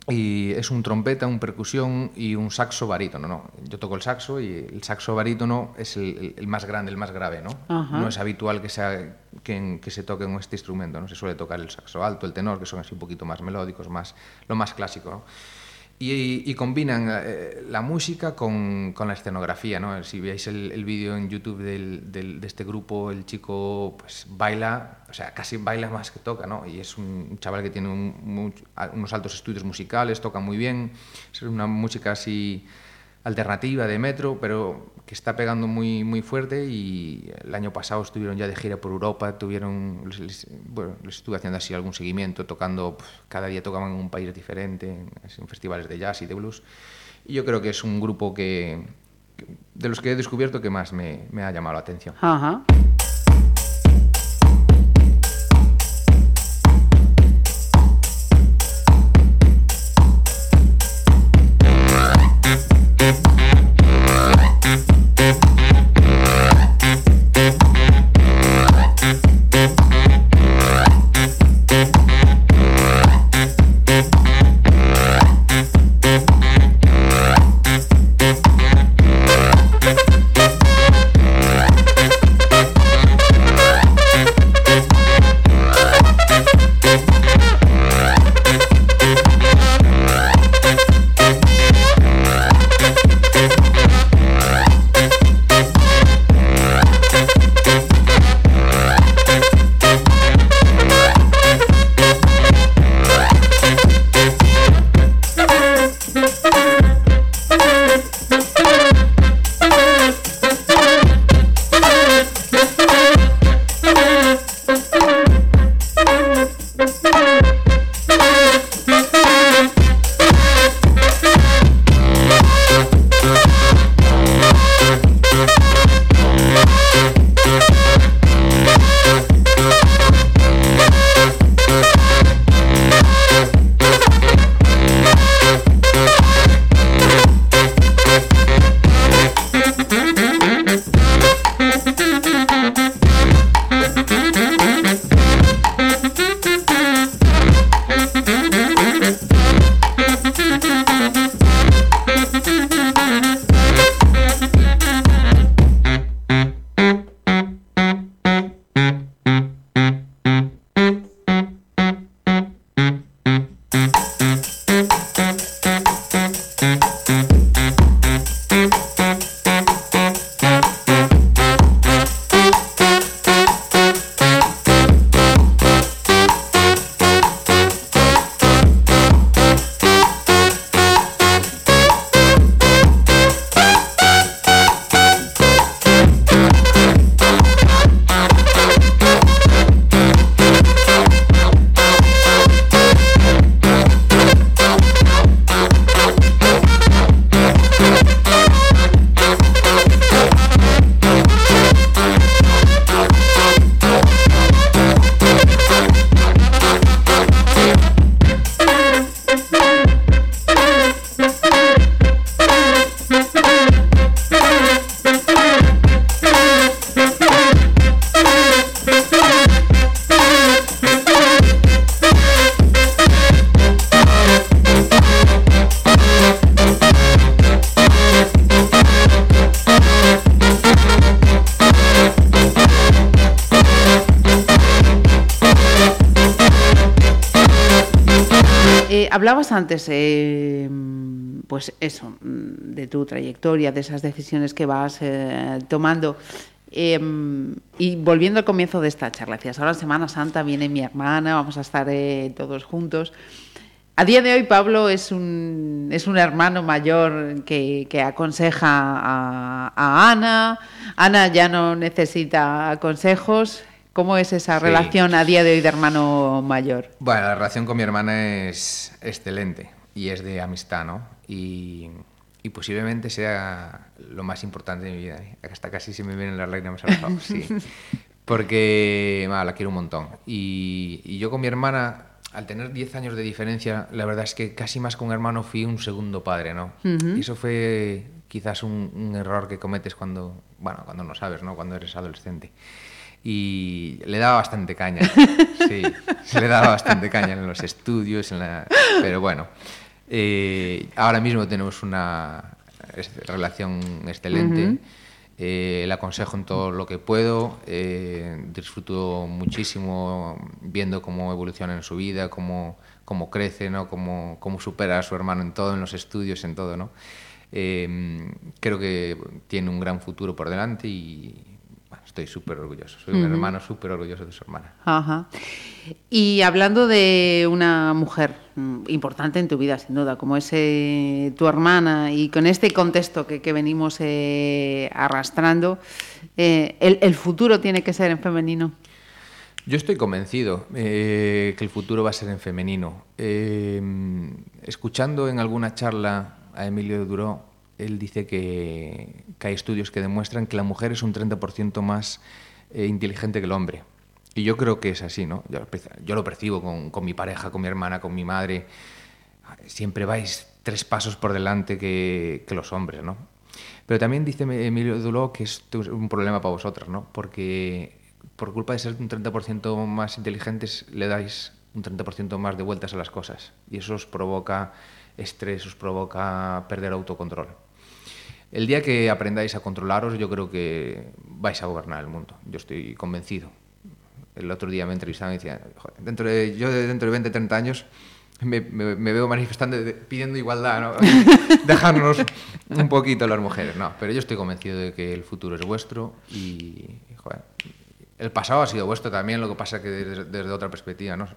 y es un trompeta, un percusión y un saxo barítono, ¿no? Yo toco el saxo y el saxo barítono es el, el- más grande, el más grave, ¿no? Ajá. No es habitual que, sea, que, en- que se toque en este instrumento, ¿no? Se suele tocar el saxo alto, el tenor, que son así un poquito más melódicos, más, lo más clásico, ¿no? Y, y combinan eh, la música con, con la escenografía, ¿no? Si veis el, el vídeo en YouTube del- del- de este grupo, el chico pues baila, o sea, casi baila más que toca, ¿no? Y es un chaval que tiene un- unos altos estudios musicales, toca muy bien, es una música así alternativa de metro, pero que está pegando muy, muy fuerte y el año pasado estuvieron ya de gira por Europa, tuvieron, les, bueno, les estuve haciendo así algún seguimiento, tocando, pues, cada día tocaban en un país diferente, en, festivales de jazz y de blues. Y yo creo que es un grupo que- de los que he descubierto que más me, me ha llamado la atención. Ajá. Hablabas antes, eh, pues eso, mm, de tu trayectoria, de esas decisiones que vas eh, tomando. Eh, y volviendo al comienzo de esta charla, decías, ahora Semana Santa viene mi hermana, vamos a estar eh, todos juntos. A día de hoy Pablo es un, es un hermano mayor que, que aconseja a, a Ana. Ana ya no necesita consejos. ¿Cómo es esa Sí. relación a día de hoy de hermano mayor? Bueno, la relación con mi hermana es excelente y es de amistad, ¿no? Y, y posiblemente sea lo más importante de mi vida. ¿eh? Hasta casi se me vienen las lágrimas a los ojos, sí. Porque bueno, la quiero un montón. Y, y yo con mi hermana, al tener 10 años de diferencia, la verdad es que casi más que un hermano fui un segundo padre, ¿no? Ujú. Y eso fue quizás un, un error que cometes cuando, bueno, cuando no sabes, ¿no? Cuando eres adolescente. Y le daba bastante caña. Sí, le daba bastante caña en los estudios, en la... pero bueno. eh, ahora mismo tenemos una relación excelente. Eh, le aconsejo en todo lo que puedo. eh, disfruto muchísimo viendo cómo evoluciona en su vida, cómo, cómo crece, ¿no? cómo, cómo supera a su hermano en todo, en los estudios, en todo. ¿no? Creo que tiene un gran futuro por delante y estoy súper orgulloso. Soy un hermano súper orgulloso de su hermana. Ajá. Y hablando de una mujer mm, importante en tu vida, sin duda, como es eh, tu hermana, y con este contexto que, que venimos eh, arrastrando, eh, el, el futuro tiene que ser en femenino? Yo estoy convencido que el futuro va a ser en femenino. Escuchando en alguna charla a Emilio Duró, él dice que, hay estudios que demuestran que la mujer es un 30% más eh, inteligente que el hombre. Y yo creo que es así, ¿no? Yo, lo percibo con, mi pareja, con mi hermana, con mi madre. Siempre vais tres pasos por delante que, los hombres, ¿no? Pero también dice Emilio Duló que es un problema para vosotras, ¿no? Porque por culpa de ser un 30% más inteligentes le dais un 30% más de vueltas a las cosas y eso os provoca estrés, os provoca perder autocontrol. El día que aprendáis a controlaros, yo creo que vais a gobernar el mundo. Yo estoy convencido. El otro día me entrevistaban y decían, "Joder, dentro de, yo de dentro de 20, 30 años me, veo manifestando, pidiendo igualdad, ¿no? dejarnos un poquito las mujeres. No, pero yo estoy convencido de que el futuro es vuestro y, joder, el pasado ha sido vuestro también, lo que pasa que desde, desde otra perspectiva, ¿no?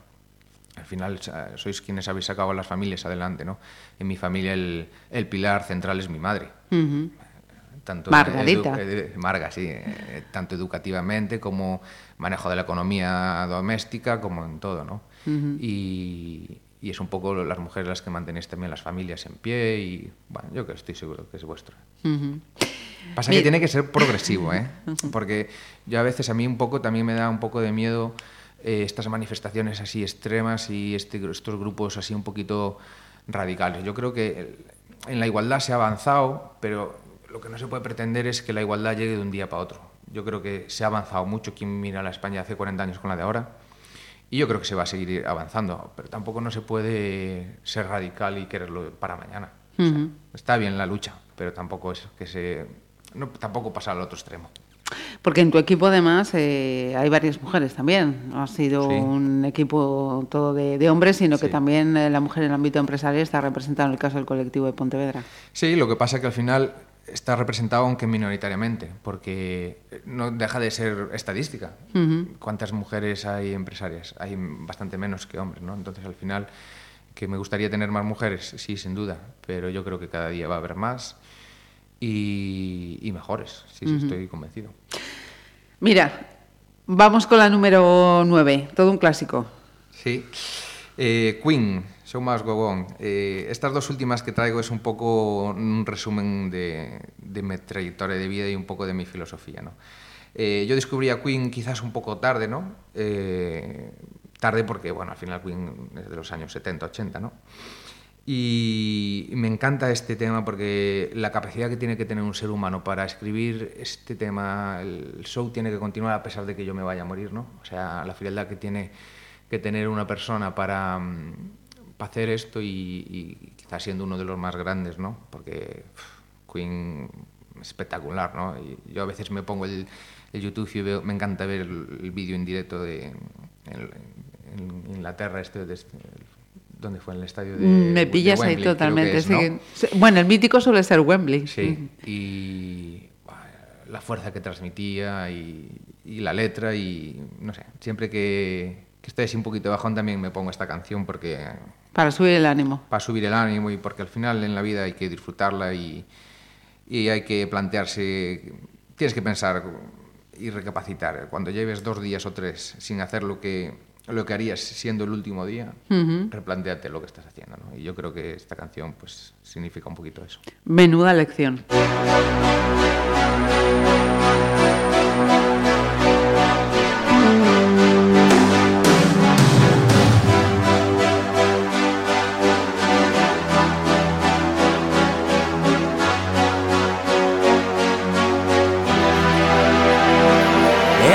Al final sois quienes habéis sacado a las familias adelante, ¿no? En mi familia el, el pilar central es mi madre. Ujú. Tanto Margarita. eh, Marga, sí. eh, tanto educativamente como manejo de la economía doméstica, como en todo, ¿no? Ujú. y, y es un poco las mujeres las que mantenéis también las familias en pie y, bueno, yo que estoy seguro que es vuestro. Ujú. Pasa Mi- que tiene que ser progresivo, ¿eh? Porque yo a veces a mí un poco también me da un poco de miedo eh, estas manifestaciones así extremas y este, estos grupos así un poquito radicales. Yo creo que en la igualdad se ha avanzado, pero lo que no se puede pretender es que la igualdad llegue de un día para otro. Yo creo que se ha avanzado mucho. Quien mira a la España hace 40 años con la de ahora. Y yo creo que se va a seguir avanzando, pero tampoco no se puede ser radical y quererlo para mañana. Ujú. Está bien la lucha, pero tampoco es que se no, tampoco pasar al otro extremo. Porque en tu equipo además eh, hay varias mujeres también. No ha sido Sí. un equipo todo de, de hombres, sino que Sí. también eh, la mujer en el ámbito empresarial está representada en el caso del colectivo de Pontevedra. Sí, lo que pasa es que al final está representado aunque minoritariamente, porque no deja de ser estadística. ¿Cuántas mujeres hay empresarias? Hay bastante menos que hombres, ¿no? Entonces al final que me gustaría tener más mujeres, sí, sin duda, pero yo creo que cada día va a haber más y, y mejores, sí, sí, Ujú. estoy convencido. Mira, vamos con la número 9, todo un clásico. Sí. Eh, Queen, Show Must Go On. Eh, estas dos últimas que traigo es un poco un resumen de, de mi trayectoria de vida y un poco de mi filosofía. ¿no? Eh, yo descubrí a Queen quizás un poco tarde, ¿no? Eh, tarde porque, bueno, al final Queen es de los años 70, 80, ¿no? Y me encanta este tema porque la capacidad que tiene que tener un ser humano para escribir este tema, el show tiene que continuar a pesar de que yo me vaya a morir, ¿no? O sea, la frialdad que tiene que tener una persona para, mm, para hacer esto y, y quizás siendo uno de los más grandes, ¿no? Porque uf, Queen es espectacular, ¿no? Y yo a veces me pongo el, el YouTube y veo, me encanta ver el, el vídeo en directo de en, en Inglaterra, este, de este- ¿Dónde fue? En el estadio de. Mm, Me pillas ahí Wembley, totalmente. es, sí. ¿no? Sí, Bueno, el mítico suele ser Wembley. Sí, y la fuerza que transmitía y, y la letra y no sé, siempre que, que estoy así un poquito bajón también me pongo esta canción porque Para subir el ánimo. para subir el ánimo y porque al final en la vida hay que disfrutarla y, y hay que plantearse, tienes que pensar y recapacitar. Cuando lleves dos días o tres sin hacer lo que, lo que harías siendo el último día, Ujú. replanteate lo que estás haciendo. ¿no? Y yo creo que esta canción pues significa un poquito eso. Menuda lección.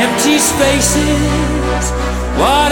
Empty spaces, what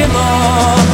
Anymore?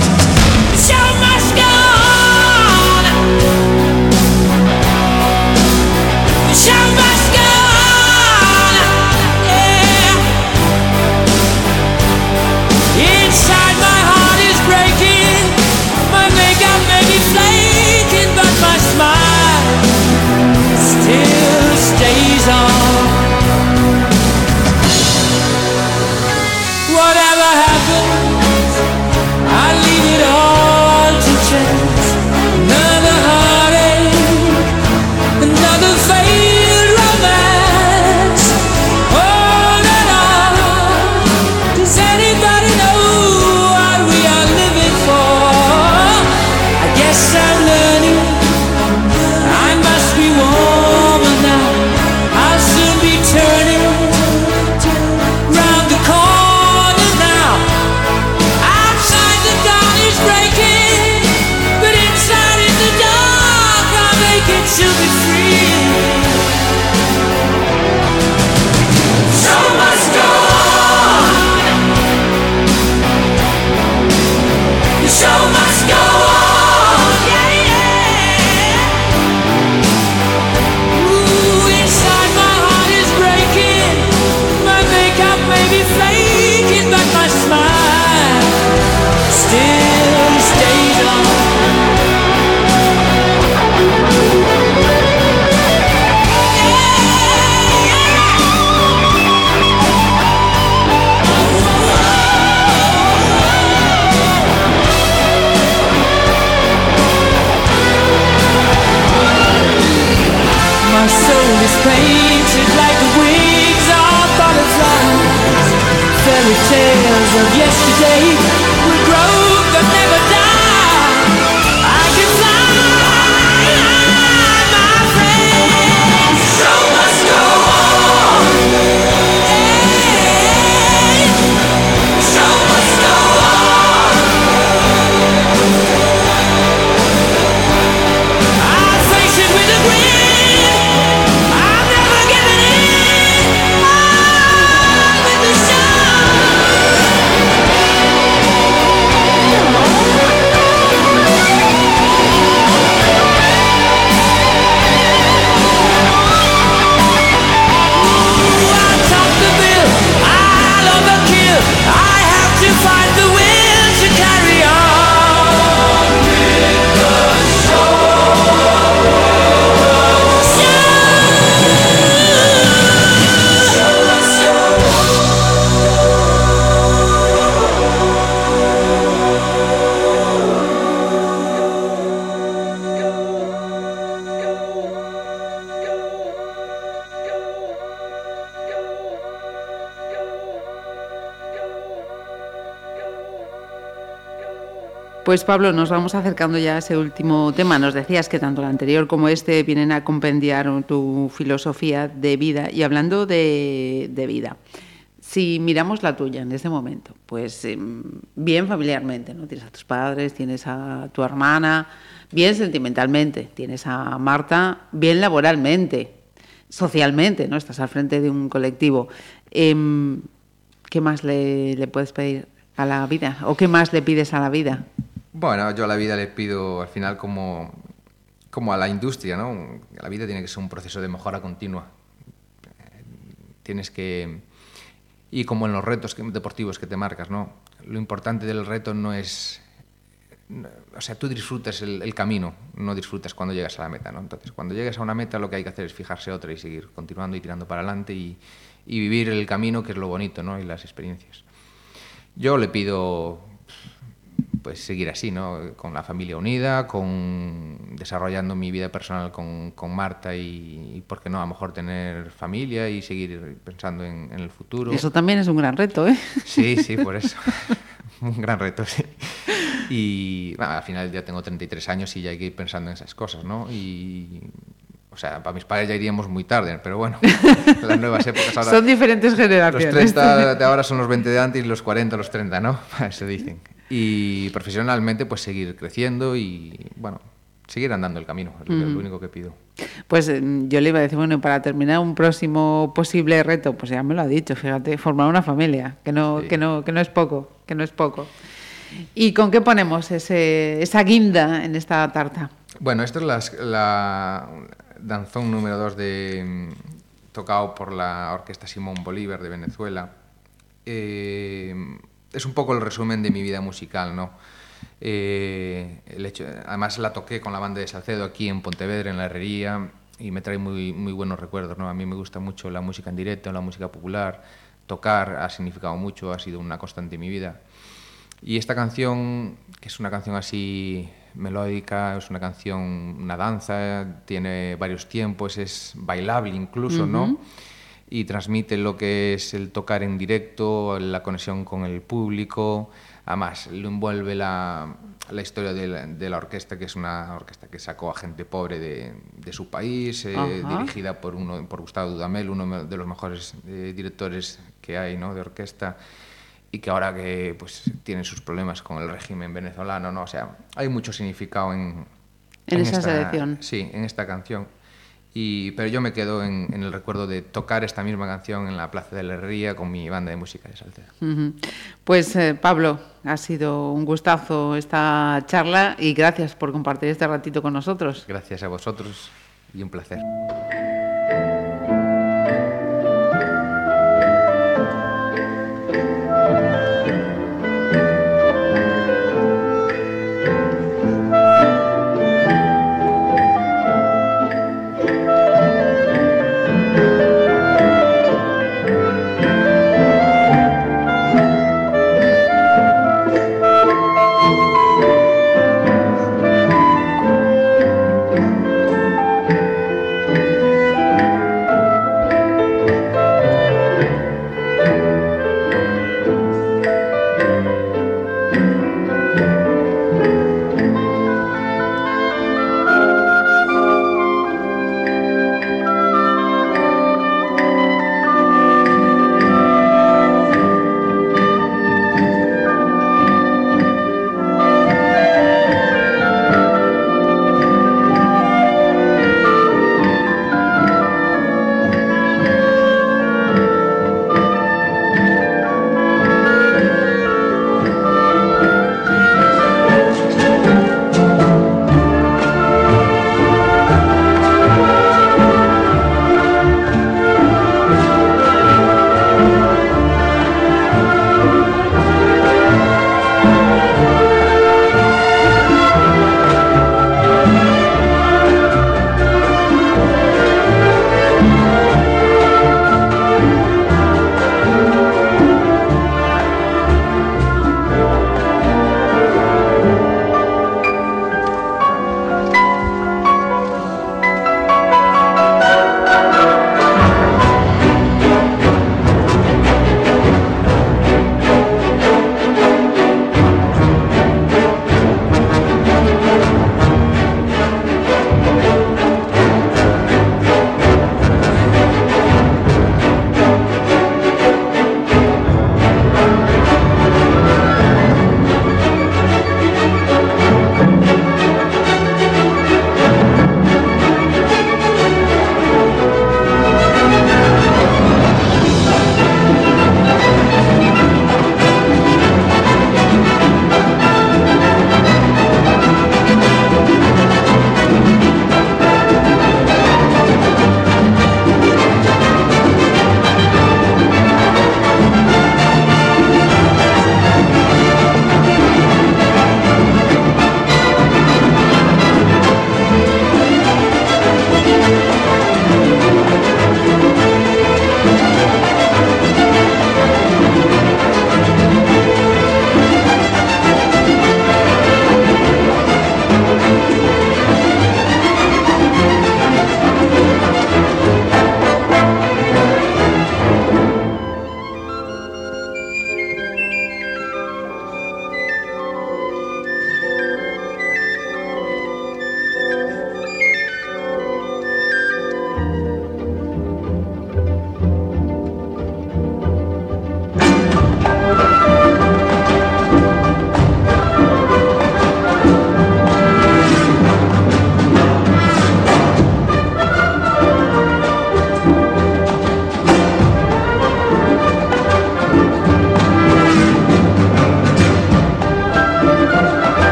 Pues Pablo, nos vamos acercando ya a ese último tema. Nos decías que tanto el anterior como este vienen a compendiar tu filosofía de vida. Y hablando de, vida, Si miramos la tuya en este momento, pues em, bien familiarmente, ¿no? Tienes a tus padres, tienes a tu hermana, bien sentimentalmente, tienes a Marta, bien laboralmente, socialmente, ¿no? Estás al frente de un colectivo. Em, ¿Qué más le puedes pedir a la vida? ¿O qué más le pides a la vida? Bueno, yo a la vida le pido al final como, como a la industria, ¿no? La vida tiene que ser un proceso de mejora continua. Tienes que... Y como en los retos deportivos que te marcas, ¿no? Lo importante del reto no es... O sea, tú disfrutas el, el camino, no disfrutas cuando llegas a la meta, ¿no? Entonces, cuando llegas a una meta lo que hay que hacer es fijarse otra y seguir continuando y tirando para adelante y, y vivir el camino, que es lo bonito, ¿no? Y las experiencias. Yo le pido pues seguir así, ¿no? Con la familia unida, con desarrollando mi vida personal con, con Marta y, y, ¿por qué no? A lo mejor tener familia y seguir pensando en, en el futuro. Eso también es un gran reto, ¿eh? Sí, sí, por eso. un gran reto, sí. Y bueno, al final ya tengo 33 años y ya hay que ir pensando en esas cosas, ¿no? Y, o sea, para mis padres ya iríamos muy tarde, pero bueno, las nuevas épocas ahora... Son diferentes generaciones. Los 30 de ahora son los 20 de antes y los 40 los 30, ¿no? Se dicen. Y profesionalmente, pues seguir creciendo y, bueno, seguir andando el camino, es lo- Ujú. lo único que pido. Pues eh, yo le iba a decir, bueno, para terminar un próximo posible reto, pues ya me lo ha dicho, fíjate, formar una familia, que no, que no, que no es poco, que no es poco. ¿Y con qué ponemos ese, esa guinda en esta tarta? Bueno, esto es las- la, danzón número 2 de mm, tocado por la Orquesta Simón Bolívar de Venezuela. Eh, es un poco el resumen de mi vida musical, ¿no? Eh, además la toqué con la banda de Salcedo aquí en Pontevedra, en la Herrería, y me trae muy, muy buenos recuerdos, ¿no? A mí me gusta mucho la música en directo, la música popular. Tocar ha significado mucho, ha sido una constante en mi vida. Y esta canción, que es una canción así melódica, es una canción, una danza, tiene varios tiempos, es bailable incluso, ¿no? Y transmite lo que es el tocar en directo, la conexión con el público. Además, lo envuelve la, la historia de la, de la orquesta, que es una orquesta que sacó a gente pobre de, de su país, eh, dirigida por, uno, por Gustavo Dudamel, uno de los mejores eh, directores que hay ¿no? de orquesta y que ahora que pues tiene sus problemas con el régimen venezolano, ¿no? O sea, hay mucho significado en, En esa esta- selección. Sí, en esta canción. Y, pero yo me quedo en, en el recuerdo de tocar esta misma canción en la Plaza de la Herrería con mi banda de música de Salcedo. Ujú. Pues eh, Pablo, ha sido un gustazo esta charla y gracias por compartir este ratito con nosotros. Gracias a vosotros y un placer.